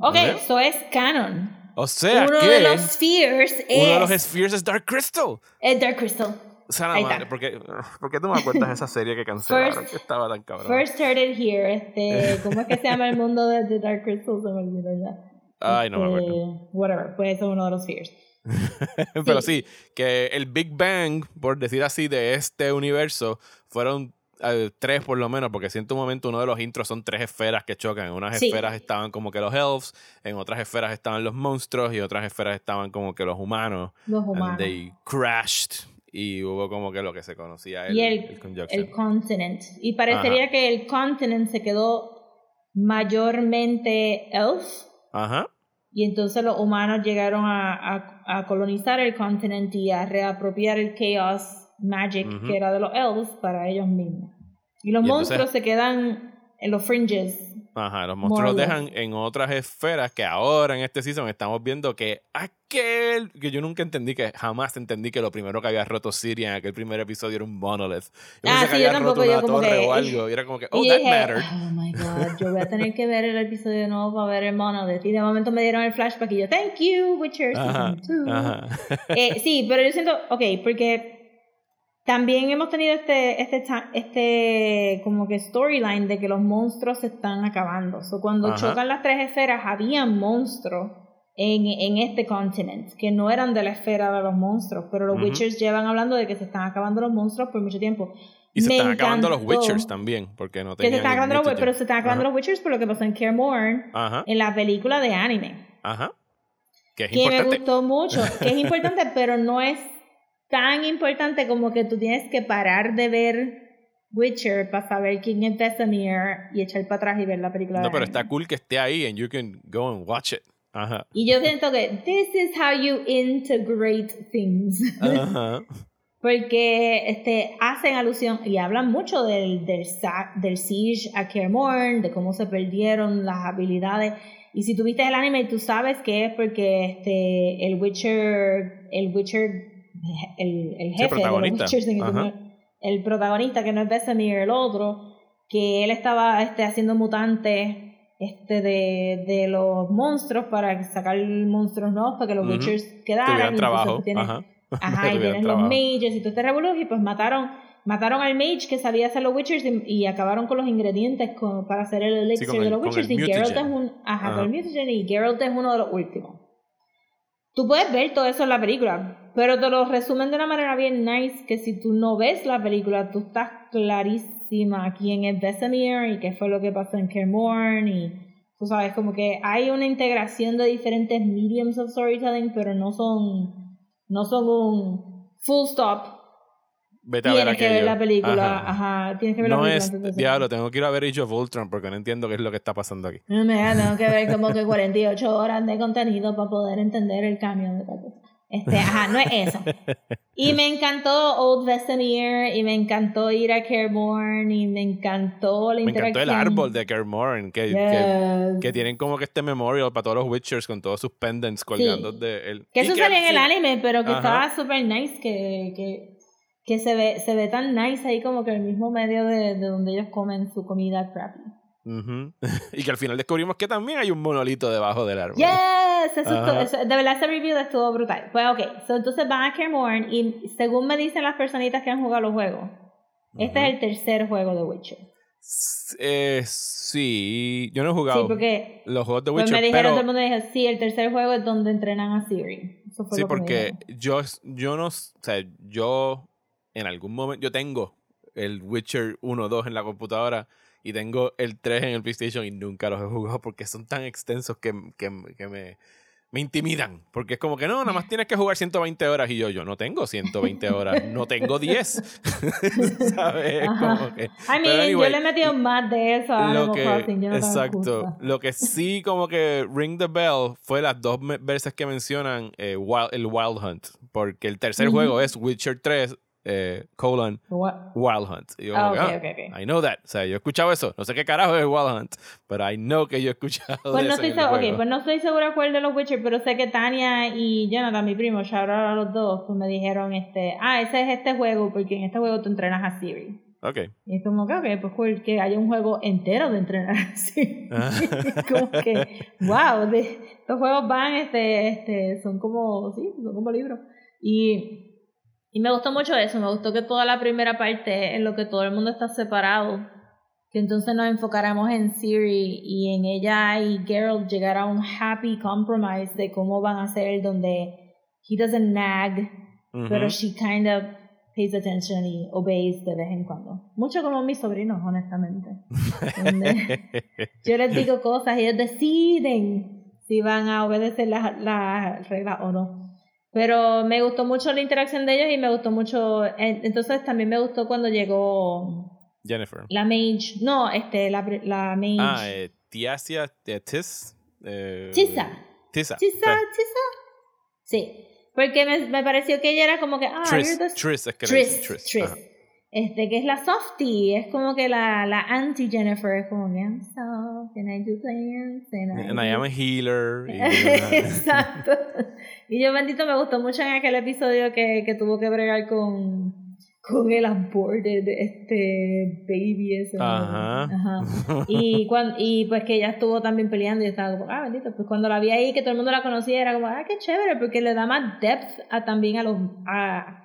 Ok, eso es canon. O sea Uno que de los spheres uno de los es, Spheres es Dark Crystal. es Dark Crystal. Ahí madre. ¿por qué, por qué tú me acuerdas de esa serie que cancelaron? First- que estaba tan cabrón. First started here. Este, ¿Cómo es que se llama el mundo de, de Dark Crystal? Se me olvidó ya. Ay, no me acuerdo. Este, Whatever, eso es uno de los spheres. Pero sí, que el Big Bang, por decir así, de este universo, fueron eh, tres por lo menos, porque siento un momento uno de los intros son tres esferas que chocan. En unas Sí. esferas estaban como que los elves, en otras esferas estaban los monstruos y otras esferas estaban como que los humanos. Los And humanos. they crashed y hubo como que lo que se conocía el, y el, el conjunction. el continent. Y parecería que el continent se quedó mayormente elf. Ajá. Y entonces los humanos llegaron a, a, a colonizar el continente y a reapropiar el chaos magic que era de los elves para ellos mismos. Y los Y entonces- monstruos se quedan en los fringes. Ajá, los monstruos los dejan en otras esferas que ahora en este season estamos viendo que aquel que yo nunca entendí, que jamás entendí que lo primero que había roto Siria en aquel primer episodio era un monolith. Yo Ah, pensé que sí, yo roto tampoco, yo una como torre que- o algo y era como que, oh, that dije, mattered. oh my god, yo voy a tener que ver el episodio nuevo para ver el monolith. Y de momento me dieron el flashback y yo, thank you, Witcher Ajá, Season 2. ajá. Eh, sí, pero yo siento, ok, porque también hemos tenido este, este, este como que storyline de que los monstruos se están acabando. So, cuando Ajá. chocan las tres esferas, había monstruos en, en este continente que no eran de la esfera de los monstruos, pero los. Witchers llevan hablando de que se están acabando los monstruos por mucho tiempo. Y se Me están acabando los Witchers también, porque no Que tenían se están el acabando los, mutagen. pero se están acabando Ajá. los Witchers por lo que pasó en Care Ajá, en la película de anime ajá. Que es que me gustó mucho, que es importante, pero no es tan importante como que tú tienes que parar de ver Witcher para saber quién es Vesemir y echar para atrás y ver la película. No, de pero está cool que esté ahí and you can go and watch it. Ajá. Y yo siento que this is how you integrate things. Ajá. Porque este, hacen alusión y hablan mucho del, del, del siege a Kaer Morhen, de cómo se perdieron las habilidades. Y si tuviste el anime, tú sabes que es porque este, el Witcher, el Witcher, el, el jefe de los. Witchers, el protagonista, que no es Vesemir, el otro, que él estaba este, haciendo mutantes este, de, de los monstruos para sacar monstruos nuevos para que los. Witchers quedaran. Tuvieran y entonces trabajo. tienes- Ajá. Ajá, y tienen los mages y todo este revolú, y pues mataron, mataron al mage que sabía hacer los witchers y, y acabaron con los ingredientes con- para hacer el elixir el- de los witchers. Y Geralt es un, ajá, Ajá. con el mutagen, y Geralt es uno de los últimos. Tú puedes ver todo eso en la película, pero te lo resumen de una manera bien nice que si tú no ves la película, tú estás clarísima quién es Vesemir y qué fue lo que pasó en Kaer Morhen y tú sabes, como que hay una integración de diferentes mediums of storytelling, pero no son, no son un full stop. Vete a ver Tienes que ver la película, Ajá. ajá, tienes que ver la No película es, antes de hacer- diablo, tengo que ir a ver Age of Ultron porque no entiendo qué es lo que está pasando aquí. No me tengo que ver como que 48 horas de contenido para poder entender el cambio de tal cosa. Este, ajá, no es eso. Y me encantó Old Vesemir y me encantó ir a Careborn y me encantó la Me encantó interacción. el árbol de Kermoren, que, que, Yes. que tienen como que este memorial para todos los Witchers con todos sus pendants colgando de él. Que eso al salía en el fin- anime, pero que Ajá. estaba super nice, que, que, que se ve, se ve tan nice ahí como que el mismo medio de, de donde ellos comen su comida crappy. Y que al final descubrimos que también hay un monolito debajo del árbol. Yes, eso, Ajá. estuvo- eso- de verdad ese review estuvo brutal. Pues ok, so, entonces van a Cairn y según me dicen las personitas que han jugado los juegos, este es el tercer juego de Witcher. Eh, sí, yo no he jugado Sí, porque los juegos de pues Witcher, me dijeron, pero todo el mundo dijo, sí, el tercer juego es donde entrenan a Siri. Eso fue sí, porque yo, yo no, o sea, yo en algún momento, yo tengo el Witcher 1, 2 en la computadora y tengo el 3 en el PlayStation y nunca los he jugado porque son tan extensos que, que, que me, me intimidan. Porque es como que no, nada más tienes que jugar 120 horas y yo, yo no tengo 120 horas, no tengo 10. ¿Sabes? Como que- I mean, anyway, yo le he metido más de eso a lo que, Crossing. Yo exacto. Lo que sí como que ring the bell fue las dos veces que mencionan eh, Wild- el Wild Hunt. Porque el tercer juego es Witcher 3, eh, colon, What? Wild Hunt. Y yo Ah, como que, ok, ah, ok, ok. I know that. O sea, yo he escuchado eso. No sé qué carajo es Wild Hunt, pero I know que yo he escuchado Pues de no, eso estoy juego. pues no estoy segura cuál de los Witcher, pero sé que Tania y Jonathan, mi primo, shout out a los dos, pues me dijeron, este, ah, ese es este juego, porque en este juego tú entrenas a Siri. Ok. Y es como que, ok, pues cool, que haya un juego entero de entrenar así. Ah. como que, wow, de, estos juegos van, este, este, son como, sí, son como libros. Y, y me gustó mucho eso, me gustó que toda la primera parte en lo que todo el mundo está separado, que entonces nos enfocáramos en Siri y en ella y Geralt llegar a un happy compromise de cómo van a ser, donde he doesn't nag, pero she kind of pays attention y obeys de vez en cuando. Mucho como mis sobrinos, honestamente. Yo les digo cosas y ellos deciden si van a obedecer las las reglas o no. Pero me gustó mucho la interacción de ellos y me gustó mucho. en- Entonces también me gustó cuando llegó Jennifer. la mage. No, este, la, la mage. Ah, eh, Tiasia eh, Tis. Eh, Chisa. Tisa. Chisa, chisa. Sí. Porque me, me pareció que ella era como que. Ah, Tris, the Tris es que Tris, Tris. Tris. Ajá. Este, que es la softie, es como que la, la anti-Jennifer, es como que I'm soft and I do dance and I, And I am a healer. y- Exacto. Y yo, bendito, me gustó mucho en aquel episodio que, que tuvo que bregar con, con el aborted, este, baby ese. Ajá. Ajá. Y, cuan- y pues que ella estuvo también peleando y estaba como, ah, bendito, pues cuando la vi ahí, que todo el mundo la conocía, era como, ah, qué chévere, porque le da más depth a, también a los, a,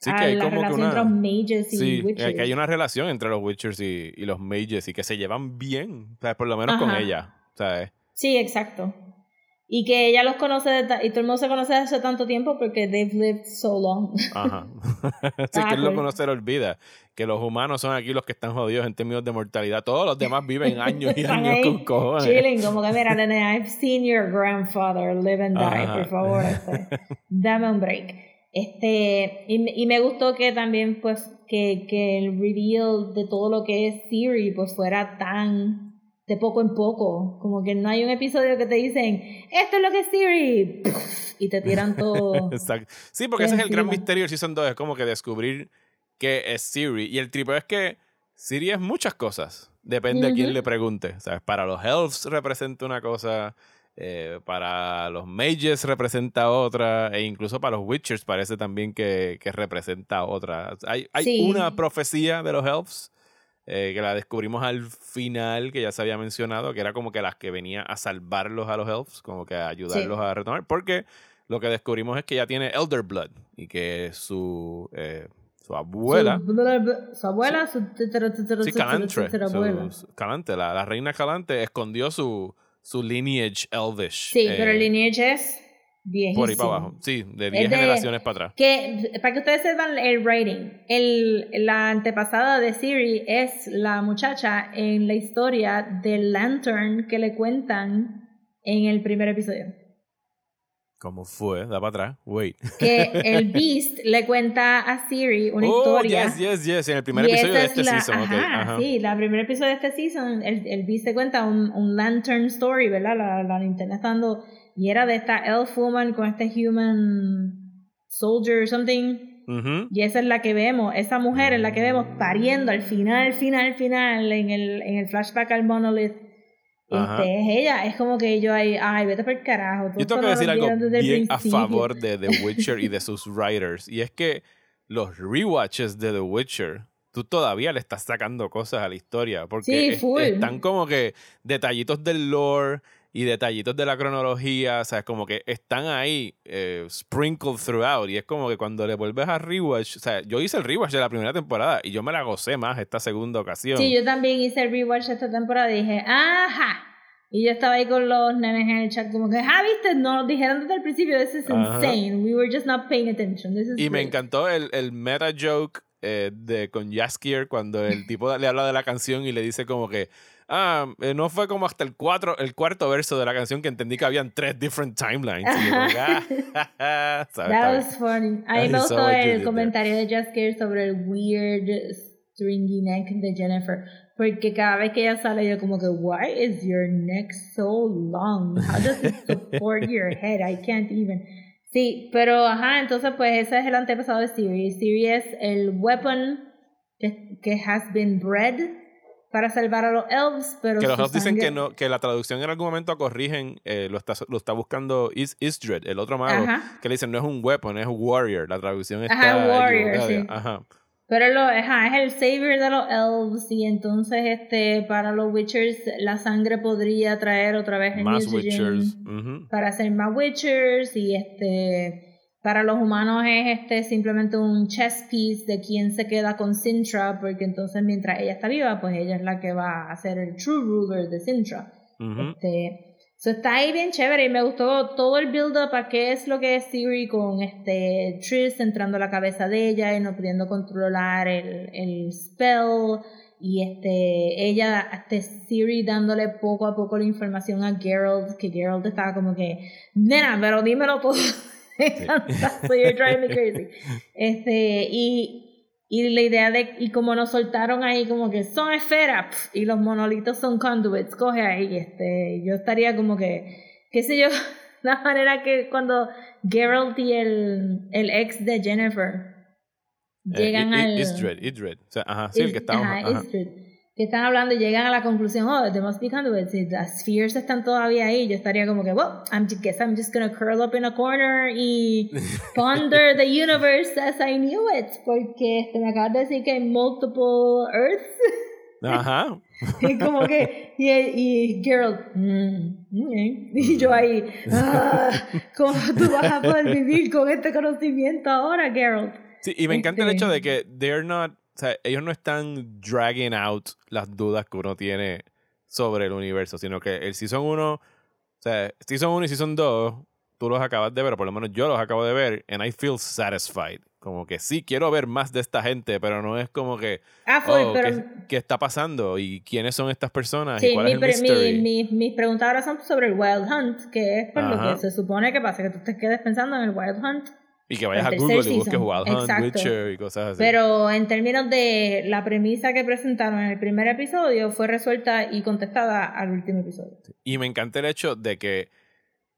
Sí, a que hay la como que relación una- entre los mages y Sí, witches. que hay una relación entre los Witchers y, y los Mages y que se llevan bien, o sea, por lo menos con ella. ¿sabes? Sí, exacto. Y que ella los conoce, de y todo el mundo se conoce desde hace tanto tiempo porque they've lived so long. Ajá. sí, Ah, que él lo conoce, lo olvida. Que los humanos son aquí los que están jodidos en términos de mortalidad. Todos los demás viven años y años ahí con cojones. Chilling, como que mira, nene, I've seen your grandfather live and die, Ajá. por favor, este, dame un break. Este, y, me- y me gustó que también, pues, que, que el reveal de todo lo que es Siri, pues, fuera tan de poco en poco. Como que no hay un episodio que te dicen, esto es lo que es Siri, y te tiran todo. Exacto. Sí, porque ese es el gran misterio del Season 2, es como que descubrir qué es Siri. Y el triple es que Siri es muchas cosas. Depende a quién le pregunte. ¿Sabes? Para los elves representa una cosa, eh, para los mages representa otra, e incluso para los witchers parece también que, que representa otra. Hay, hay Sí. una profecía de los elves. Eh, que la descubrimos al final, que ya se había mencionado, que era como que las que venía a salvarlos a los elves, como que a ayudarlos a retomar, porque lo que descubrimos es que ella tiene Elder Blood y que su, eh, su abuela, Su, su abuela, su sí, Calantre, su- Calante, la, la reina Calante escondió su, su lineage elvish. Sí, eh, pero el lineage es viejísimo. Por ahí para abajo, sí, de 10 de- generaciones para atrás. Que, para que ustedes sepan el rating, el, la antepasada de Siri es la muchacha en la historia del Lantern que le cuentan en el primer episodio. ¿Cómo fue? Da para atrás. Wait. Que el Beast le cuenta a Siri una oh, historia. yes, yes, yes. En el primer episodio de es este la- season. ajá, ajá. Sí, la primer episodio de este season, el, el Beast se cuenta un, un Lantern Story, ¿verdad? La, la linterna está dando. Y era de esta Elf Woman con este Human Soldier something. Ujú. Y esa es la que vemos, esa mujer es la que vemos pariendo al final, final, final, en el, en el flashback al Monolith. Este, es ella, es como que yo ahí, ay, vete por el carajo. Yo tengo que decir algo bien a favor de The Witcher y de sus writers. Y es que los rewatches de The Witcher, tú todavía le estás sacando cosas a la historia. Porque Sí, es- están como que detallitos del lore y detallitos de la cronología. O sea, es como que están ahí eh, sprinkled throughout. Y es como que cuando le vuelves a rewatch. O sea, yo hice el rewatch de la primera temporada y yo me la gocé más esta segunda ocasión. Sí, yo también hice el rewatch esta temporada y dije, ajá. Y yo estaba ahí con los nenes en el chat como que, ah, viste, nos lo dijeron desde el principio, this is Ajá. insane. We were just not paying attention. This is Y me great." encantó el, el meta joke eh, de, con Jaskier cuando el tipo le habla de la canción y le dice como que, ah, eh, no fue como hasta el, cuatro, el cuarto verso de la canción que entendí que habían tres different timelines. Y yo ah, That was funny. A mí I me gustó el there. comentario de Just Care sobre el weird stringy neck de Jennifer. Porque cada vez que ella sale, yo como que, why is your neck so long? How does it support your head? I can't even. Sí, pero ajá, entonces pues ese es el antepasado de Siri. Siri es el weapon que, que has been bred para salvar a los elves, pero Que los elves dicen que no que la traducción en algún momento corrigen, eh, lo, está, lo está buscando Is, Isdred, el otro mago, Ajá. que le dicen no es un weapon, es un warrior. La traducción está Ajá, warrior, sí. Ajá. Pero lo, ajá, es el savior de los elves y entonces este para los witchers la sangre podría traer otra vez el Más Witchers. para hacer más witchers y este para los humanos es este simplemente un chess piece de quién se queda con Sintra porque entonces mientras ella está viva pues ella es la que va a ser el true ruler de Sintra. Este, so está ahí bien chévere y me gustó todo el build up a qué es lo que es Siri con este Triss entrando a la cabeza de ella y no pudiendo controlar el, el spell. Y este ella este Siri dándole poco a poco la información a Geralt que Geralt estaba como que nena pero dímelo todo so you're driving me crazy este y y la idea de, y como nos soltaron ahí como que son esferas pf, y los monolitos son conduits, coge ahí, este, yo estaría como que, qué sé yo, la manera que cuando Geralt y el, el ex de Jennifer Eh, llegan I- al... Isdred, Isdred. O sea, ajá, sí, el que estaba. ajá, ajá. Que están hablando y llegan a la conclusión, oh, there must be conduits, y las spheres están todavía ahí, yo estaría como que, well, I'm just, guess I'm just gonna curl up in a corner y ponder the universe as I knew it, porque este, me acabas de decir que hay multiple Earths, Ajá. y como que, y, y Geralt, mm, ok. y yo ahí, ah, ¿cómo tú vas a poder vivir con este conocimiento ahora, Geralt? Sí, y me encanta el Este- hecho de que they're not, o sea, ellos no están dragging out las dudas que uno tiene sobre el universo, sino que el Season 1, o sea, Season 1 y Season 2, tú los acabas de ver, o por lo menos yo los acabo de ver, and I feel satisfied. Como que sí, quiero ver más de esta gente, pero no es como que, Ah, fue, oh, pero... ¿qué, qué está pasando? ¿Y quiénes son estas personas? ¿Y Sí, cuál mi, es el mi- mi- mis preguntas ahora son sobre el Wild Hunt, que es por lo Ajá. que se supone que pasa, que tú te quedes pensando en el Wild Hunt. Y que vayas a Google y busques Hunt, Exacto. Witcher y cosas así. Pero en términos de la premisa que presentaron en el primer episodio, fue resuelta y contestada al último episodio. Y me encanta el hecho de que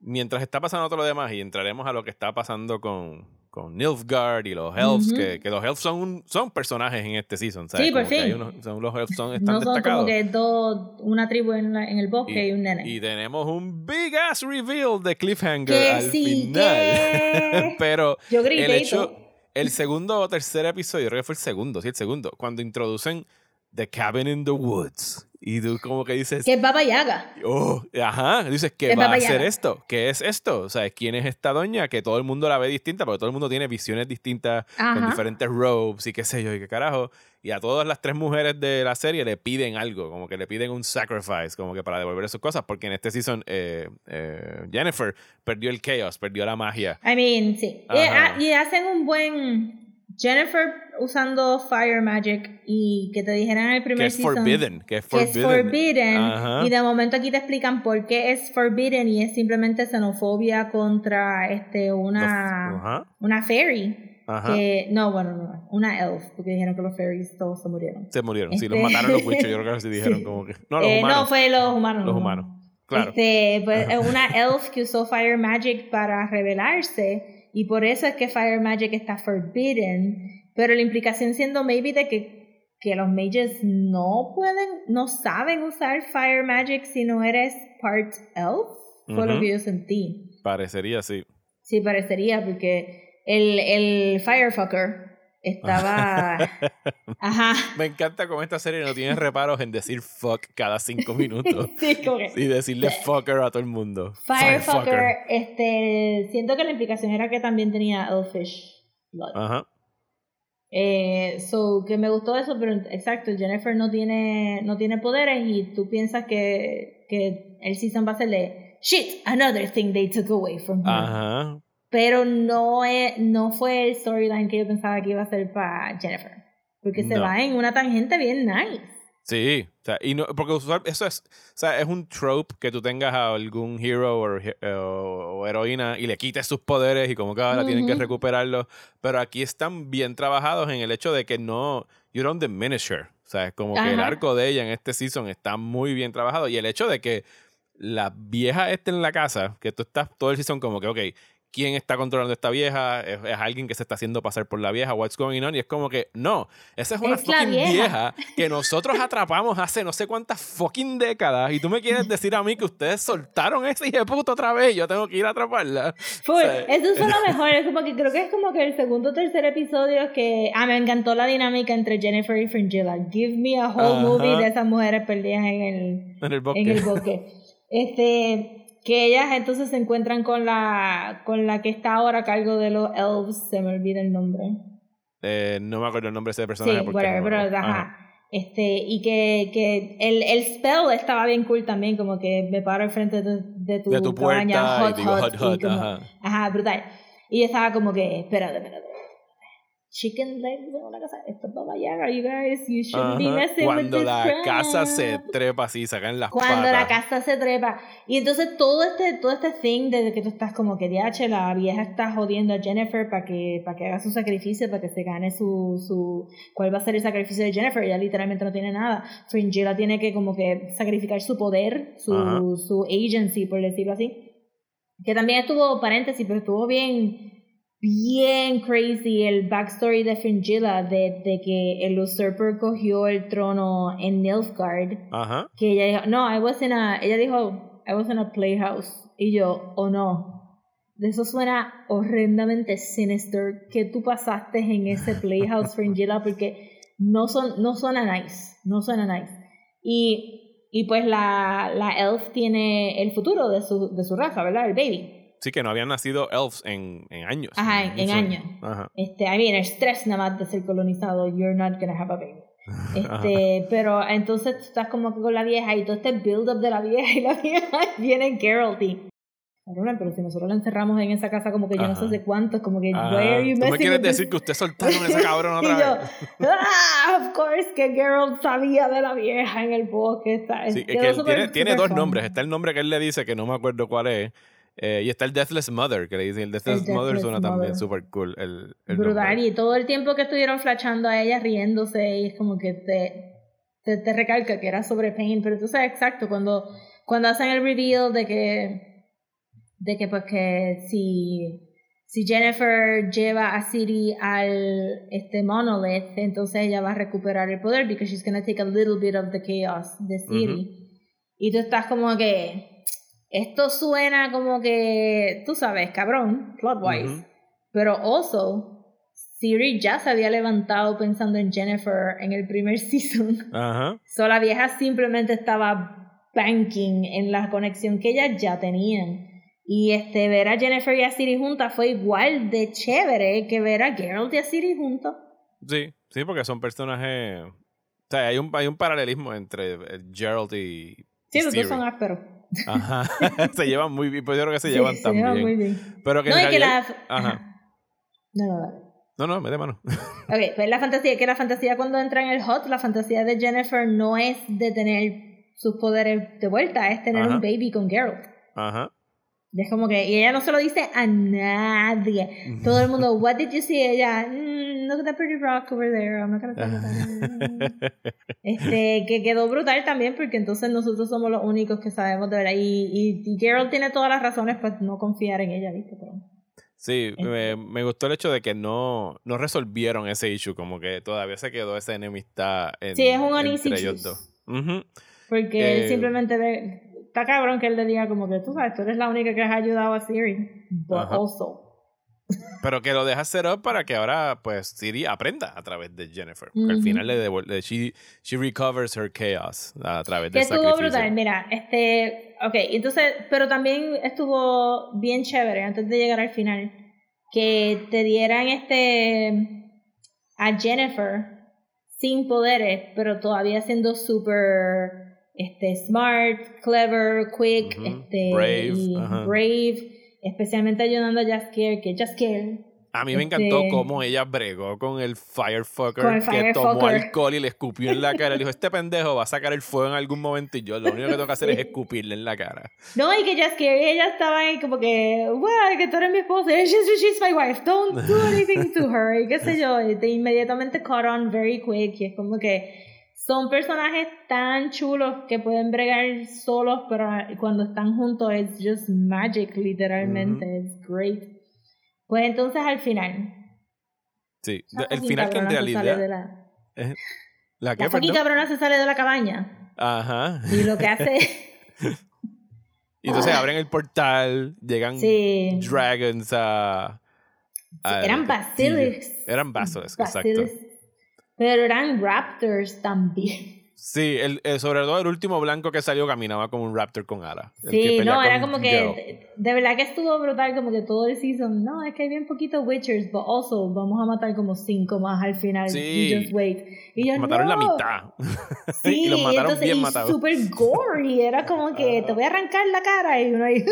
mientras está pasando todo lo demás, y entraremos a lo que está pasando con, con Nilfgaard y los elves, que, que los elves son, un- son personajes en este season, ¿sabes? Sí, por hay fin. unos- son, los elves son, están No son destacados. como que dos, una tribu en, la- en el bosque y, un nene. y tenemos un big ass reveal de Cliffhanger Que al sí, final. Pero Yo grité el hecho, el segundo o tercer episodio, creo que fue el segundo, sí, el segundo, cuando introducen The Cabin in the Woods. Y tú como que dices, Que es Baba Yaga. Oh, ajá, dices, ¿qué Es va a hacer esto? ¿Qué es esto? O sea, ¿quién es esta doña? Que todo el mundo la ve distinta, porque todo el mundo tiene visiones distintas, con Ajá. diferentes robes y qué sé yo, y qué carajo. Y a todas las tres mujeres de la serie le piden algo, como que le piden un sacrifice, como que para devolver sus cosas, porque en este season eh, eh, Jennifer perdió el chaos, perdió la magia. I mean, sí. Y, Ajá. ah, y hacen un buen. Jennifer usando Fire Magic y que te dijeran en el primer Que es season forbidden, que es que es forbidden. forbidden Ajá. y de momento aquí te explican por qué es forbidden y es simplemente xenofobia contra este una Los- ajá. una fairy Ajá. que no bueno no una elf porque dijeron que los fairies todos se murieron Se murieron, sí, los Este- mataron los witches, yo creo que sí dijeron Sí. como que... No, los Eh, humanos. no fue los humanos los no. humanos, claro. Este, pues, es una elf que usó Fire Magic para revelarse y por eso es que Fire Magic está forbidden. Pero la implicación siendo maybe de que, que los mages no pueden, no saben usar Fire Magic si no eres part elf. Fue lo que yo sentí. Parecería así. Sí, parecería, porque el, el Firefucker estaba... Ajá. Me encanta cómo esta serie no tiene reparos en decir fuck cada cinco minutos. Sí, que- y decirle fucker a todo el mundo. Firefucker, este, siento que la implicación era que también tenía Elfish Blood. Ajá. Eh, so, que me gustó eso, pero exacto, Jennifer no tiene, no tiene poderes y tú piensas que, que el season va a ser de shit, another thing they took away from her. Ajá. Pero no, es, no fue el storyline que yo pensaba que iba a ser para Jennifer. Porque se No. va en una tangente bien nice. Sí. O sea, y no, porque eso es, o sea, es un trope que tú tengas a algún hero o, he- o- o heroína y le quites sus poderes y como que ahora tienen que recuperarlos. Pero aquí están bien trabajados en el hecho de que no, you don't diminish her. O sea, es como que el Ajá. arco de ella en este season está muy bien trabajado. Y el hecho de que la vieja esté en la casa, que tú estás todo el season como que, ok, quién está controlando a esta vieja, es, es alguien que se está haciendo pasar por la vieja, what's going on, y es como que, no, esa es una Es fucking vieja. vieja. que nosotros atrapamos hace no sé cuántas fucking décadas, y tú me quieres decir a mí que ustedes soltaron ese hijo de puta otra vez y yo tengo que ir a atraparla. Full. O sea, Eso fue lo mejor. Es como que creo que es como que el segundo o tercer episodio que. Ah, me encantó la dinámica entre Jennifer y Fringilla. Give me a whole Ajá. movie de esas mujeres perdidas en el, en el bosque. en el bosque. Este. Que ellas entonces se encuentran con la con la que está ahora a cargo de los elves, se me olvida el nombre. Eh, no me acuerdo el nombre de ese Sí, personaje. porque whatever, no- pero ajá. Este, y que, que el, el spell estaba bien cool también, como que me paro al frente de, de tu, De tu cabaña, puerta y hot, digo hot, hot, y hot, como- ajá. Ajá, brutal. Y yo estaba como que, espérate, espérate. Chicken legs en una casa. Esto es Baba Yaga, you guys. You shouldn't be messing with Cuando this la crap. casa se trepa así, sacan las Cuando patas. la casa se trepa. Y entonces todo este, todo este thing de que tú estás como que, DH, la vieja está jodiendo a Jennifer para que, para que haga su sacrificio, para que se gane su, su... ¿Cuál va a ser el sacrificio de Jennifer? Ella literalmente no tiene nada. Fringilla tiene que como que sacrificar su poder, su, Ajá. su agency, por decirlo así. Que también estuvo, paréntesis, pero estuvo bien bien crazy el backstory de Fringilla de, de que el usurper cogió el trono en Nilfgaard Ajá. que ella dijo no I was in a ella dijo I was in a playhouse y yo oh no de eso suena horrendamente sinister que tú pasaste en ese playhouse Fringilla porque no son no suena nice no suena nice y y pues la, la elf tiene el futuro de su, de su raza, ¿verdad? El baby. Sí, que no habían nacido elves en, en años. Ajá, en- en años. Ajá. Este, I mean, el estrés nada más de ser colonizado, you're not gonna have a baby. Este, pero entonces tú estás como que con la vieja y todo este build up de la vieja y la vieja viene Geralt y cabrona, pero si nosotros la encerramos en esa casa como que yo no Ajá. sé de cuántos, como que you ¿Tú me quieres decir que ustedes soltaron a ese cabrón y otra yo, vez? ah, of course que Geralt sabía de la vieja en el bosque. Está, Sí, es que él súper- tiene, tiene súper dos nombres. Está el nombre que él le dice, que no me acuerdo cuál es. Eh, y está el Deathless Mother, que le dicen. El Deathless, El Mother Deathless suena también Mother. súper cool. El, el brutal nombre. y todo el tiempo que estuvieron flashando a ella riéndose y es como que te, te, te recalca que era sobre Pain pero tú sabes exacto cuando cuando hacen el reveal de que de que pues que si si Jennifer lleva a City al este monolith entonces ella va a recuperar el poder because she's gonna take a little bit of the chaos de City y tú estás como que esto suena como que tú sabes cabrón plot wise Ujú. pero also, Siri ya se había levantado pensando en Jennifer en el primer season. Ajá. So la vieja simplemente estaba banking en la conexión que ellas ya tenían. Y este, ver a Jennifer y a Siri juntas fue igual de chévere que ver a Geralt y a Siri juntos. Sí, sí, porque son personajes. O sea, hay un, hay un paralelismo entre eh, Gerald y. Sí, los dos son ásperos. Ajá. se llevan muy bien. Pues yo creo que se Sí, llevan se tan llevan bien. muy bien. Pero que No, en y que la... realidad- Ajá. No, no. No, no, me de mano. Ok, pues la fantasía, que la fantasía cuando entra en el hot, la fantasía de Jennifer no es de tener sus poderes de vuelta, es tener Ajá. un baby con Geralt. Ajá. Y es como que, y ella no se lo dice a nadie. Todo el mundo, what did you see? Ella, "Mm, look at that pretty rock over there. I'm not gonna that." Este, que quedó brutal también porque entonces nosotros somos los únicos que sabemos de verdad. Y, y, y Geralt tiene todas las razones para no confiar en ella, ¿viste? Pero, Sí, Este. me, me gustó el hecho de que no, no resolvieron ese issue, como que todavía se quedó esa enemistad en, Sí, es un entre ellos dos. Ujú. porque Eh, él simplemente ve, está cabrón que él le diga como que tú sabes, tú eres la única que has ayudado a Siri. But Ajá. also. Pero que lo deja set up para que ahora, pues, Siri aprenda a través de Jennifer. Porque al final le devuelve, she, she recovers her chaos a través del estuvo brutal, mira, este, ok, entonces, pero también estuvo bien chévere antes de llegar al final, que te dieran este, a Jennifer sin poderes, pero todavía siendo súper, este, smart, clever, quick, Ujú, este, brave, y ajá. brave, especialmente ayudando a Jaskier, que Jaskier A mí me Este- encantó cómo ella bregó con el firefucker Con el que tomó alcohol y le escupió en la cara. Le dijo, este pendejo va a sacar el fuego en algún momento y yo lo único que tengo que hacer es escupirle en la cara. No, y que Jaskier ella estaban ahí como que, well, que tú eres mi esposa, she's, she's my wife, don't do anything to her, y qué sé yo, y te inmediatamente caught on very quick, y es como que son personajes tan chulos que pueden bregar solos, pero cuando están juntos es just magic, literalmente, it's great. Pues entonces al final. Sí, el final que en realidad... de la, es- ¿La la perdón? cabrona se sale de la cabaña. Ajá. Y lo que hace. Y entonces abren el portal, llegan sí. dragons a... al eran castillo. basilisks. Eran basilisk, exacto. Pero eran raptors también. Sí, el, el- sobre todo el último blanco que salió caminaba como un raptor con alas. Sí, no, era como que. De, de verdad que estuvo brutal, como que todo el season. No, es que hay bien poquitos Witchers, pero also vamos a matar como cinco más al final. Sí. Just wait. Y yo, Mataron la mitad. Sí, y los mataron entonces, bien y matados. super gory. Era como que te voy a arrancar la cara y uno ahí.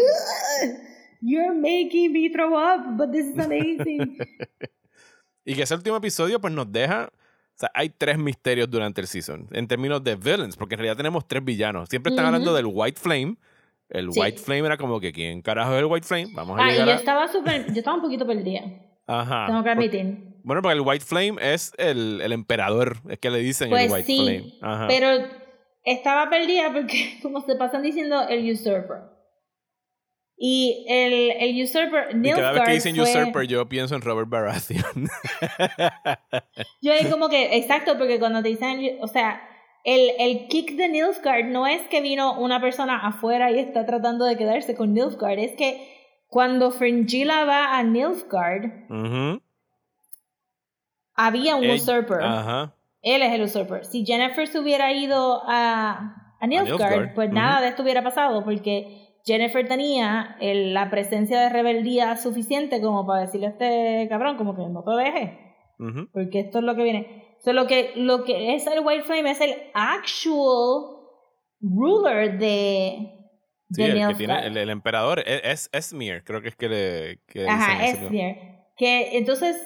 You're making me throw up, but this is amazing. Y que ese último episodio pues nos deja... O sea, hay tres misterios durante el season en términos de villains, porque en realidad tenemos tres villanos. Siempre están hablando del White Flame. El Sí. White Flame era como que, ¿quién carajo es el White Flame? Vamos a ah, y llegar yo a... estaba súper. Yo estaba un poquito perdida. Ajá. Tengo que Porque- admitir. bueno, porque el White Flame es el, el emperador, es que le dicen Pues el White sí, Flame. Ajá. pero estaba perdida porque, como se pasan diciendo, el usurper. Y el, el usurper, y cada vez que dicen fue- usurper, yo pienso en Robert Baratheon. Yo ahí como que, exacto, porque cuando te dicen, o sea, el, el kick de Nilfgaard no es que vino una persona afuera y está tratando de quedarse con Nilfgaard, es que cuando Fringilla va a Nilfgaard, había un usurper. Él es el usurper. Si Jennifer se hubiera ido a, a Nilfgaard, Nilfgaard, pues nada de esto hubiera pasado, porque Jennifer tenía el- la presencia de rebeldía suficiente como para decirle a este cabrón, como que no te dejes, Ujú. porque esto es lo que viene. So, lo, que, lo que es el White Flame es el actual ruler de, Sí, de el que tiene, el, el emperador e, es, es Esmir, creo que es que le que Ajá. Esnir. Que entonces,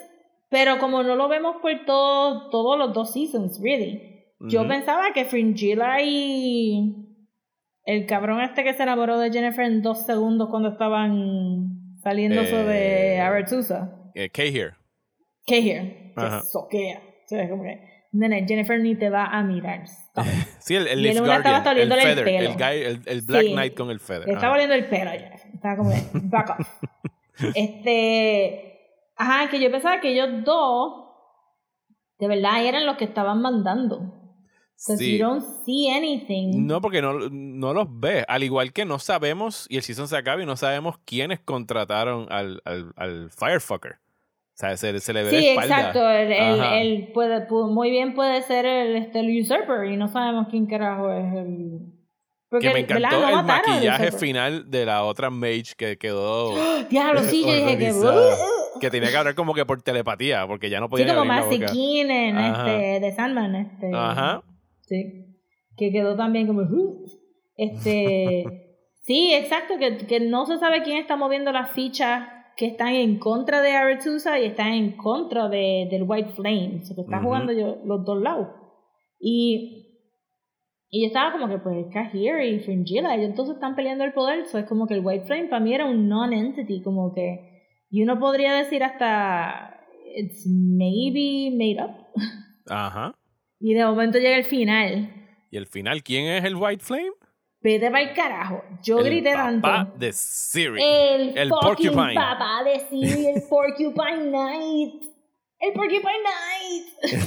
pero como no lo vemos por todo, todos los dos seasons, really. Yo Ujú. pensaba que Fringilla y el cabrón este que se enamoró de Jennifer en dos segundos cuando estaban saliendo Eh, de Arethusa. Eh, Cahir. ¿Qué here? Ajá. Que soquea. O sea, como que, nene, Jennifer ni te va a mirar. Sí, el, el Y Leaf una estaba Guardian, el el Feather, el, guy, el, el Black Sí. Knight con el Feather. Le estaba oliendo el pelo a Jennifer. Estaba como back off. este. Ajá, que yo pensaba que ellos dos, de verdad, eran los que estaban mandando. Sí. you don't see anything. No, porque no, no los ves. Al igual que no sabemos, y el season se acaba y no sabemos quiénes contrataron al, al, al Firefucker. O sea, se, se le ve Sí, la espalda. exacto. Ajá. él puede, pu- muy bien puede ser el, este, el usurper y no sabemos quién carajo es el. Porque, que me encantó el maquillaje usurper. final de la otra mage que quedó Diablo, sí, yo dije que. horrorizada. que tenía que hablar como que por telepatía, porque ya no podía Sí, como Ajá. este, de Sandman. Este, Ajá. Sí. Que quedó también como. "Uh". Este. sí, exacto, que, que no se sabe quién está moviendo las fichas que están en contra de Arethusa y están en contra de, del White Flame. O sea, que están Ujú. jugando yo, los dos lados. Y. Y yo estaba como que, pues, Kahir y Fringilla, ellos entonces están peleando el poder. So es como que el White Flame para mí era un non-entity, como que. Y uno podría decir hasta. It's maybe made up. Ajá. Y de momento llega el final. Y el final, ¿quién es el White Flame? Vete para el carajo. Yo el grité papá tanto. de Siri. El, el Porcupine. papá de Siri, el Porcupine Knight. El Porcupine Knight.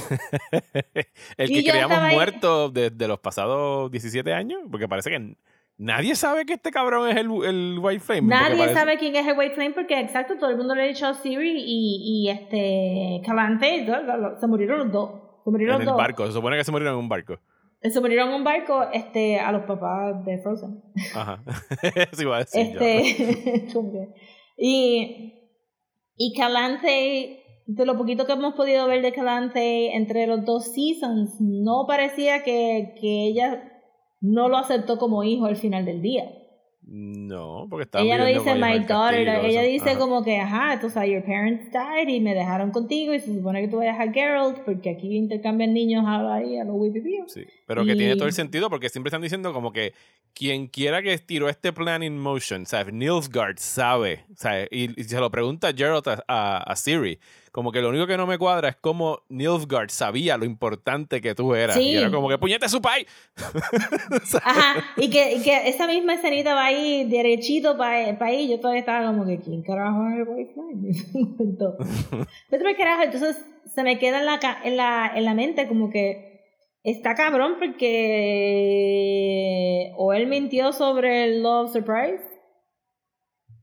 el que creíamos muerto desde los pasados 17 años, porque parece que nadie sabe que este cabrón es el, el White Flame. Nadie parece- sabe quién es el White Flame porque, exacto, todo el mundo le ha dicho a Siri y, y este Calante, se murieron los dos. Se murieron En el dos. barco, se supone que se murieron en un barco. Se murieron en un barco este, a los papás de Frozen. Ajá. Eso iba a decir. Este, y, y Calante, de lo poquito que hemos podido ver de Calante entre los dos seasons, no parecía que, que ella no lo aceptó como hijo al final del día. No, porque estaba ella no dice my daughter, ella dice Ajá. como que, ajá, sabes, your parents died y me dejaron contigo y se supone que tú vayas a Geralt porque aquí intercambian niños ahí a los wipipíos. Sí, pero que tiene todo el sentido porque siempre están diciendo como que quien quiera que tiró este plan in motion, ¿sabes? Nilfgaard sabe, ¿sabes? Y, y se lo pregunta Geralt a, a- a Siri, como que lo único que no me cuadra es como Nilfgaard sabía lo importante que tú eras. Sí. Y era como que puñete su pai. Ajá, y que, y que esa misma escenita va ahí derechito para ahí. Yo todavía estaba como que, ¿quién carajo es el White Flame? En ese momento. Vete pa'l carajo, entonces se me queda en la, en la, en la mente como que está cabrón porque o él mintió sobre el Love Surprise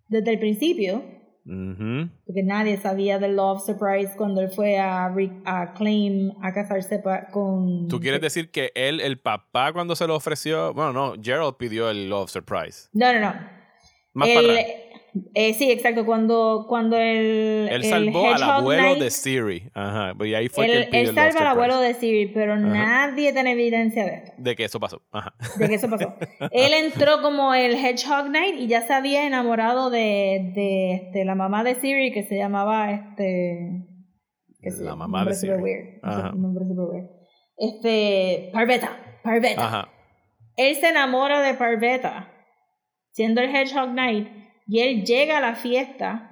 desde el principio, Porque nadie sabía del Love Surprise cuando él fue a, Claim a casarse con... ¿Tú quieres decir que él, el papá, cuando se lo ofreció? Bueno, no, Gerald pidió el Love Surprise. No, no, no. Más El- para atrás. Eh, sí, exacto. Cuando, cuando el. Él el salvó al abuelo Knight- de Siri. Ajá. Y ahí fue que Él, él pidió salva al abuelo Surprise. de Siri, pero nadie tiene evidencia de esto, De que eso pasó. Ajá. de que eso pasó. él entró como el Hedgehog Knight y ya se había enamorado de, de este, la mamá de Siri que se llamaba este. sé La mamá de Siri. weird, Ajá. Nombre super weird. Este. Parveta. Parveta. Ajá. Él se enamora de Parveta, siendo el Hedgehog Knight, y él llega a la fiesta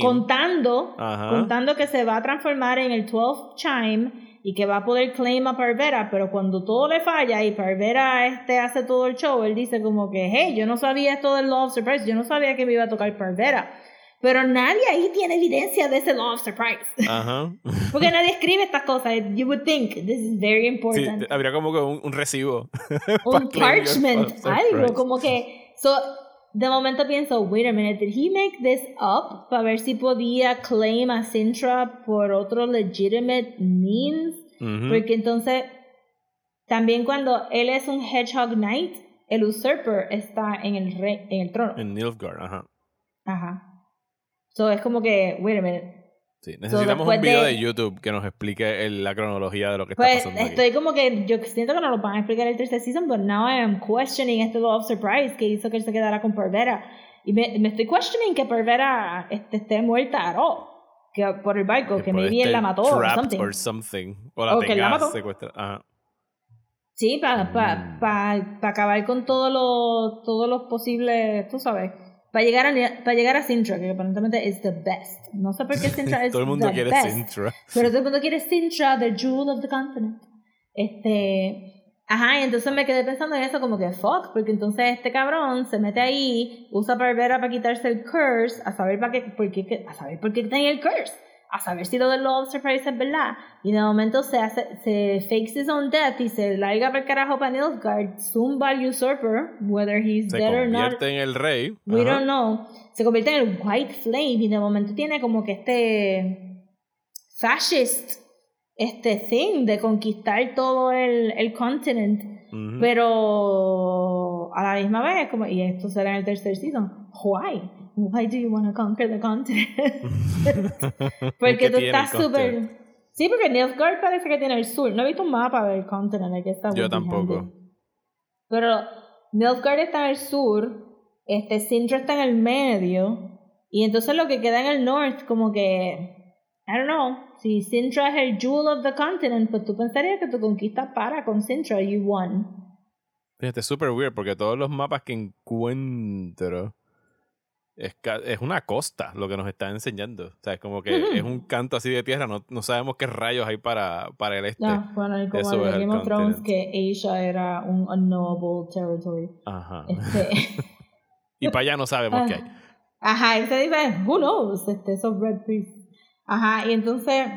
contando, Ajá. contando que se va a transformar en el 12 Chime y que va a poder claim a Parvera, pero cuando todo le falla y Parvera este, hace todo el show, él dice como que, hey, yo no sabía esto del Love Surprise, yo no sabía que me iba a tocar Parvera. Pero nadie ahí tiene evidencia de ese Love Surprise. Ajá. Porque nadie escribe estas cosas. You would think this is very Sí, important habría como que un, un recibo. un parchment, algo, como que. So, de momento pienso, wait a minute, did he make this up para ver si podía claim a Sintra por otro legitimate means? Porque entonces, también cuando él es un Hedgehog Knight, el usurper está en el, rey, en el trono. En Nilfgaard, ajá. Ajá. So, es como que, wait a minute. Sí, necesitamos un video de- de... YouTube que nos explique el- la cronología de lo que está Pues pasando aquí. estoy como que yo siento que no lo van a explicar el tercer season, but now I am questioning este Love Surprise que hizo que él se quedara con Pervera. Y me, me estoy questioning que Pervera este, esté muerta all. Que por el barco, que, puede maybe él la mató o something. or something. O la O que la mató. Ajá. Sí, para pa, Mm. pa, pa acabar con todos los todos los posibles, tú sabes. Para llegar a para llegar a Sintra, que aparentemente es the best. No sé por qué Sintra es Todo el mundo the quiere best. Sintra. Pero todo el mundo quiere Sintra, the jewel of the continent. Este. Ajá, y entonces me quedé pensando en eso como que fuck, porque entonces este cabrón se mete ahí, usa Barbera para quitarse el curse, a saber para qué, por qué, a saber por qué tenía el curse, a saber si lo del Love Surprise es verdad. Y de momento se hace, se fakes his own death y se larga para el carajo para Nilfgaard, zumba al usurper, whether he's Se dead or not. convierte en el rey. We Ajá. don't know. Se convierte en el White Flame y de momento tiene como que este fascist este thing de conquistar todo el, el continent. Ujú. Pero a la misma vez, como, y esto será en el tercer season, why? Why do you want to conquer the continent? porque ¿Qué tú estás súper... Sí, porque Nilfgaard parece que tiene el sur. No he visto un mapa del continent. Aquí está Yo tampoco. Handy. Pero Nilfgaard está en el sur, este Sintra está en el medio, y entonces lo que queda en el norte, como que, I don't know, si Sintra es el jewel of the continent, pues tú pensarías que tu conquista para con Sintra, you won. Fíjate, es súper weird porque todos los mapas que encuentro es, es una costa lo que nos está enseñando. O sea, es como que es un canto así de tierra. No, no sabemos qué rayos hay para, para el este. No, bueno, y como Eso el Game of Thrones, que Asia era un unknowable territory. Ajá. Este, Y para allá no sabemos qué hay. Ajá, y se dice, who knows, este, esos Red Priests. Ajá, y entonces,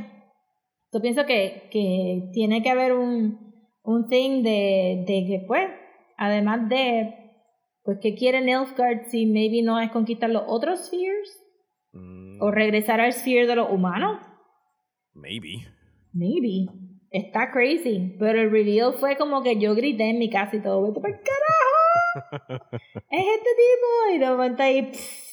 yo pienso que, que tiene que haber un, un thing de, de que, pues, además de, pues, ¿qué quiere Nilfgaard si maybe no es conquistar los otros spheres? Mm, ¿O regresar al sphere de los humanos? maybe. Maybe. Está crazy. Pero el reveal fue como que yo grité en mi casa y todo. ¡Vete para carajo! ¡Es este tipo! Y de momento ahí. pff,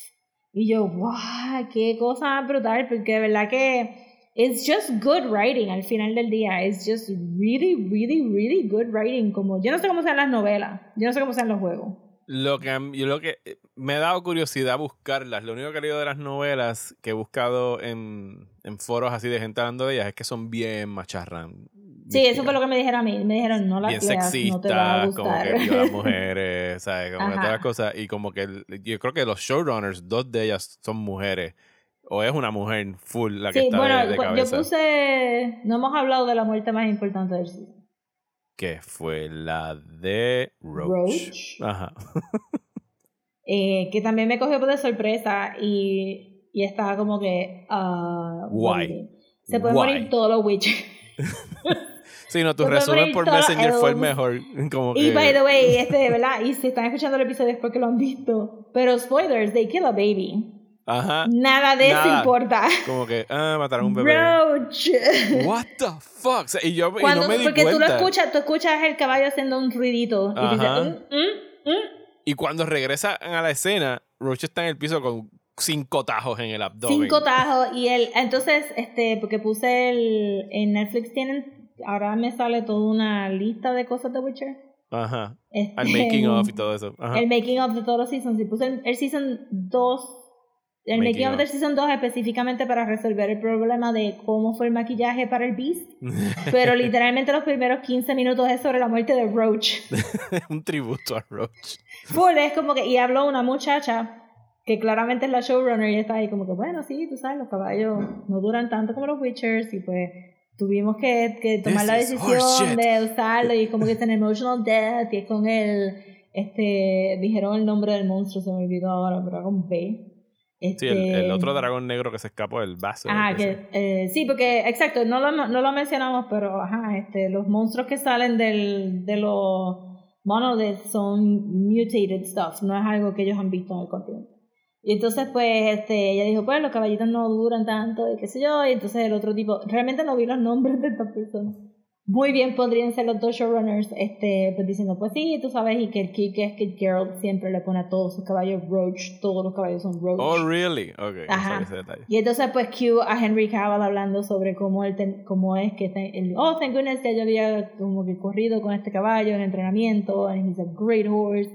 y yo, ¡wow! ¡Qué cosa brutal! Porque de verdad que. It's just good writing al final del día. It's just really, really, really good writing. Como, yo no sé cómo sean las novelas. Yo no sé cómo sean los juegos. Lo que, yo lo que eh, me ha dado curiosidad buscarlas. Lo único que he leído de las novelas que he buscado en, en foros así de gente hablando de ellas es que son bien macharran. Sí, eso fue lo que me dijeron a mí. Me dijeron, no las bien leas, no te va a sexistas, como que violan mujeres, ¿sabes? Como que todas las cosas. Y como que yo creo que los showrunners, dos de ellas son mujeres. ¿O es una mujer full la que Sí, está bueno, de, de pues, yo cabeza? puse. No hemos hablado de la muerte más importante del season. Que fue la de Roach. Roach. Ajá. Eh, que también me cogió de sorpresa y, y estaba como que. ah, Why? Se pueden Why? morir todos los witches. Sí, no, tu resumen por Messenger fue el mejor. Como Y que... by the way, este, ¿verdad? Y si están escuchando el episodio es porque lo han visto. Pero spoilers, they kill a baby. Ajá. Nada de eso importa. Como que, ah, mataron a un bebé. Roach. What the fuck? O sea, y yo y Cuando, no me di porque cuenta. tú lo escuchas, tú escuchas el caballo haciendo un ruidito. Y dices. "Mm, mm, mm". Y cuando regresa a la escena, Roach está en el piso con cinco tajos en el abdomen. Cinco tajos y el entonces este porque puse el en Netflix tienen ahora me sale toda una lista de cosas de Witcher. Ajá. Este, Al making of y todo eso. Ajá. El making of de todos los seasons y puse el, el season 2 el Making making of del season 2 específicamente para resolver el problema de cómo fue el maquillaje para el Beast. Pero literalmente los primeros 15 minutos es sobre la muerte de Roach. un tributo a Roach. Full es como que, y habló una muchacha que claramente es la showrunner y está ahí como que, bueno, sí, tú sabes, los caballos no duran tanto como los Witchers y pues tuvimos que, que tomar This la is decisión de usarlo y como que es un emotional death y es con el, este, dijeron el nombre del monstruo, se me olvidó ahora, pero con B. Sí, el, el Este, otro dragón negro que se escapó del vaso. Ajá, que, eh, sí, porque, exacto, no lo, no lo mencionamos, pero, ajá, este, los monstruos que salen del, de los monoliths son mutated stuff, no es algo que ellos han visto en el continente. Y entonces, pues, este, ella dijo, pues, los caballitos no duran tanto, y qué sé yo, y entonces el otro tipo, realmente no vi los nombres de estas personas. Muy bien podrían ser los dos showrunners, este, pues diciendo, pues sí, tú sabes, y que el kick es que Geralt siempre le pone a todos sus caballos Roach, todos los caballos son Roach. Oh, really? Ok, no Ajá. sabía ese detalle. Y entonces pues Q a Henry Cavill hablando sobre cómo él ten- cómo es que te- el, oh thank goodness que yo había como que corrido con este caballo en entrenamiento and he's a great horse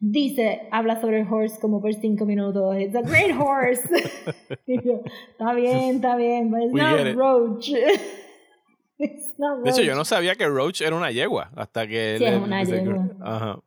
dice habla sobre el horse como por cinco minutos it's a great horse y yo está bien está bien but it's We not. Roach De hecho, yo no sabía que Roach era una yegua hasta que Sí, él- es una que- yegua. Ajá.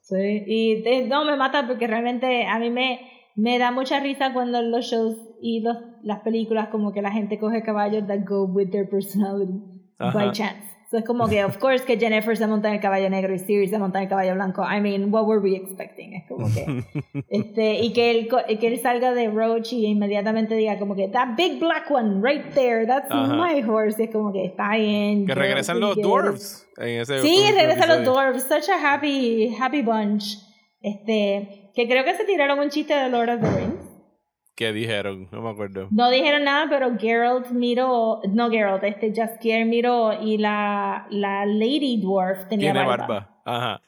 Sí, y de- no me mata porque realmente a mí me, me da mucha risa cuando en los shows y los, las películas como que la gente coge caballos that go with their personality Ajá. by chance. So es como que, of course, que Jennifer se monta en el caballo negro y Siri se monta en el caballo blanco. I mean, what were we expecting? Es como que, este, y que él, que él salga de Roach y inmediatamente diga como que, that big black one right there, that's Ajá. my horse. Y es como que está bien. Que regresan los dwarves. En ese Sí, regresan los dwarves. Such a happy, happy bunch. Este, que creo que se tiraron un chiste de Lord of the Rings. ¿Qué dijeron? No me acuerdo. No dijeron nada, pero Geralt miró, no Geralt, este Jaskier miró y la, la Lady Dwarf tenía Tiene barba. barba. Ajá.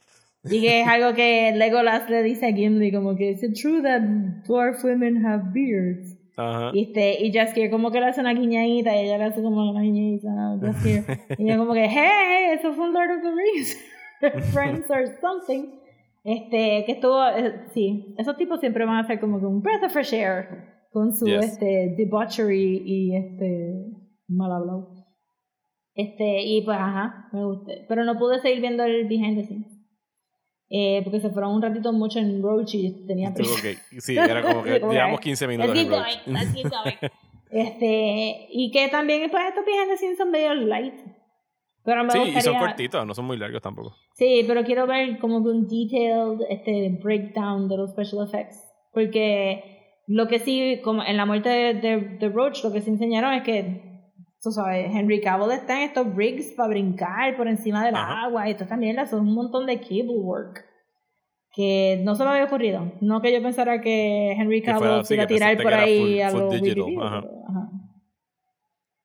Y que es algo que Legolas le dice a Gimli, como que, is it true that dwarf women have beards? Ajá. Y, este, y Jaskier como que le hace una guiñadita y ella le hace como una guiñadita a Jaskier. y ella como que, hey, eso fue un Lord of the Rings. Friends or something. Este, que estuvo, eh, sí, esos tipos siempre van a ser como que un breath of fresh air con su Yes. este, debauchery y este, mal hablado. Este, y pues, ajá, me gusta. Pero no pude seguir viendo el behind the scenes. Eh, porque se fueron un ratito mucho en Roach y tenía prisa. sí, era como que llevamos que, 15 Let's minutos en Roach. going, let's keep going. Este, y que también pues estos behind the scenes son medio light. Pero me Sí, y son cortitos, no son muy largos tampoco. Sí, pero quiero ver como que un detailed este, breakdown de los special effects. Porque lo que sí, como en la muerte de, de, de Roach, lo que se enseñaron es que, tú sabes, Henry Cavill está en estos rigs para brincar por encima del Ajá. agua y esto también son un montón de cable work. Que no se me había ocurrido. No que yo pensara que Henry fuera Cavill iba a tirar por ahí full- a full lo digital, BBB, ajá. pero, ajá.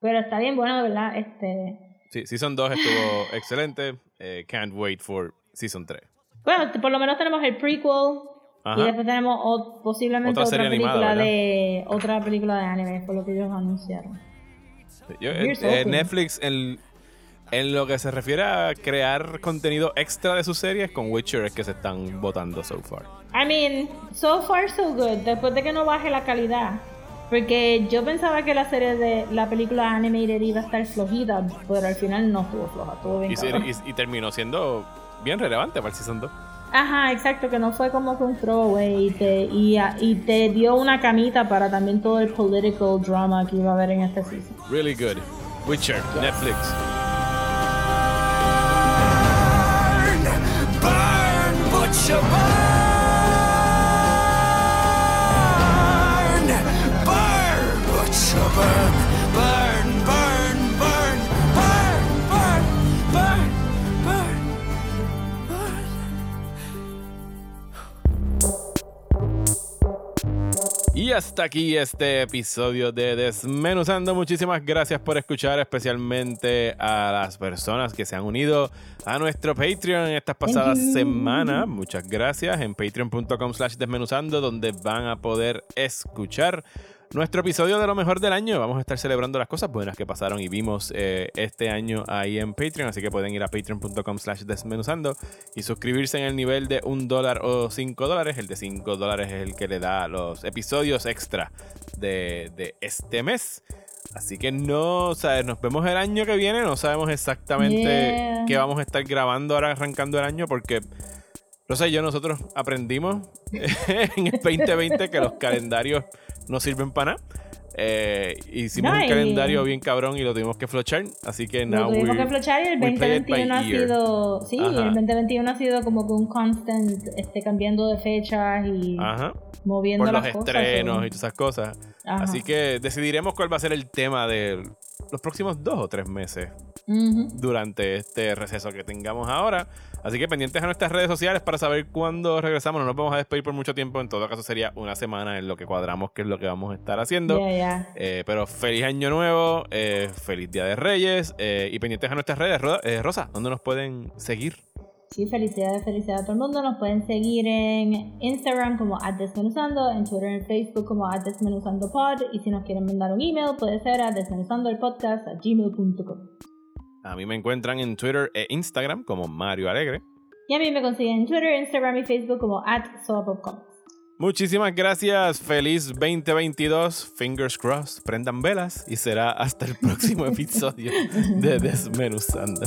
Pero está bien bueno, de verdad. Este, Sí, Season 2 estuvo excelente. Eh, can't wait for Season 3. Bueno, por lo menos tenemos el prequel Ajá. y después tenemos o- posiblemente Otra película de otra película de anime, por lo que ellos anunciaron. Yo- eh, hoping. Netflix, en, en lo que se refiere a crear contenido extra de sus series, con Witcher es que se están votando so far. I mean, so far so good. Después de que no baje la calidad, porque yo pensaba que la serie de la película animated iba a estar flojita, pero al final no estuvo floja, estuvo bien. Y, y- y terminó siendo bien relevante para el Season 2. Ajá, exacto, que no fue como que un throwaway y te, y, a- y te dio una camita para también todo el political drama que iba a haber en este season. Really good. Witcher, Netflix. Y hasta aquí este episodio de Desmenuzando. Muchísimas gracias por escuchar, especialmente a las personas que se han unido a nuestro Patreon en estas pasadas semanas. Muchas gracias en patreon.com slash desmenuzando, donde van a poder escuchar nuestro episodio de lo mejor del año. Vamos a estar celebrando las cosas buenas que pasaron y vimos eh, este año ahí en Patreon. Así que pueden ir a patreon.com slash desmenuzando y suscribirse en el nivel de un dólar o cinco dólares. El de cinco dólares es el que le da los episodios extra de, de este mes. Así que no, ¿sabes? Nos vemos el año que viene. No sabemos exactamente Yeah. qué vamos a estar grabando ahora arrancando el año porque Rosa y yo nosotros aprendimos en el 2020 que los calendarios no sirven para nada. Eh, hicimos No, un calendario bien cabrón y lo tuvimos que flochar. Así que Lo now tuvimos we're- que flochar y el we play it by 2021 ha sido. Sí, Ajá. el 2021 ha sido como que un constant este, cambiando de fechas y Ajá. moviendo Por los las cosas. estrenos y todas esas cosas. Ajá. Así que decidiremos cuál va a ser el tema de los próximos dos o tres meses durante este receso que tengamos ahora. Así que pendientes a nuestras redes sociales para saber cuándo regresamos. No nos vamos a despedir por mucho tiempo. En todo caso sería una semana en lo que cuadramos qué es lo que vamos a estar haciendo. Eh, pero feliz año nuevo, eh, feliz día de Reyes eh, y pendientes a nuestras redes. Ro- Rosa, ¿dónde nos pueden seguir? Sí, felicidades, felicidades a todo el mundo. Nos pueden seguir en Instagram como @desmenuzando, en Twitter y Facebook como @desmenuzandopod y si nos quieren mandar un email puede ser a desmenuzandoelpodcast@gmail.com. A mí me encuentran en Twitter e Instagram como Mario Alegre. Y a mí me consiguen en Twitter, Instagram y Facebook como @soapopcomics. Muchísimas gracias, feliz 2022, fingers crossed, prendan velas y será hasta el próximo episodio de Desmenuzando.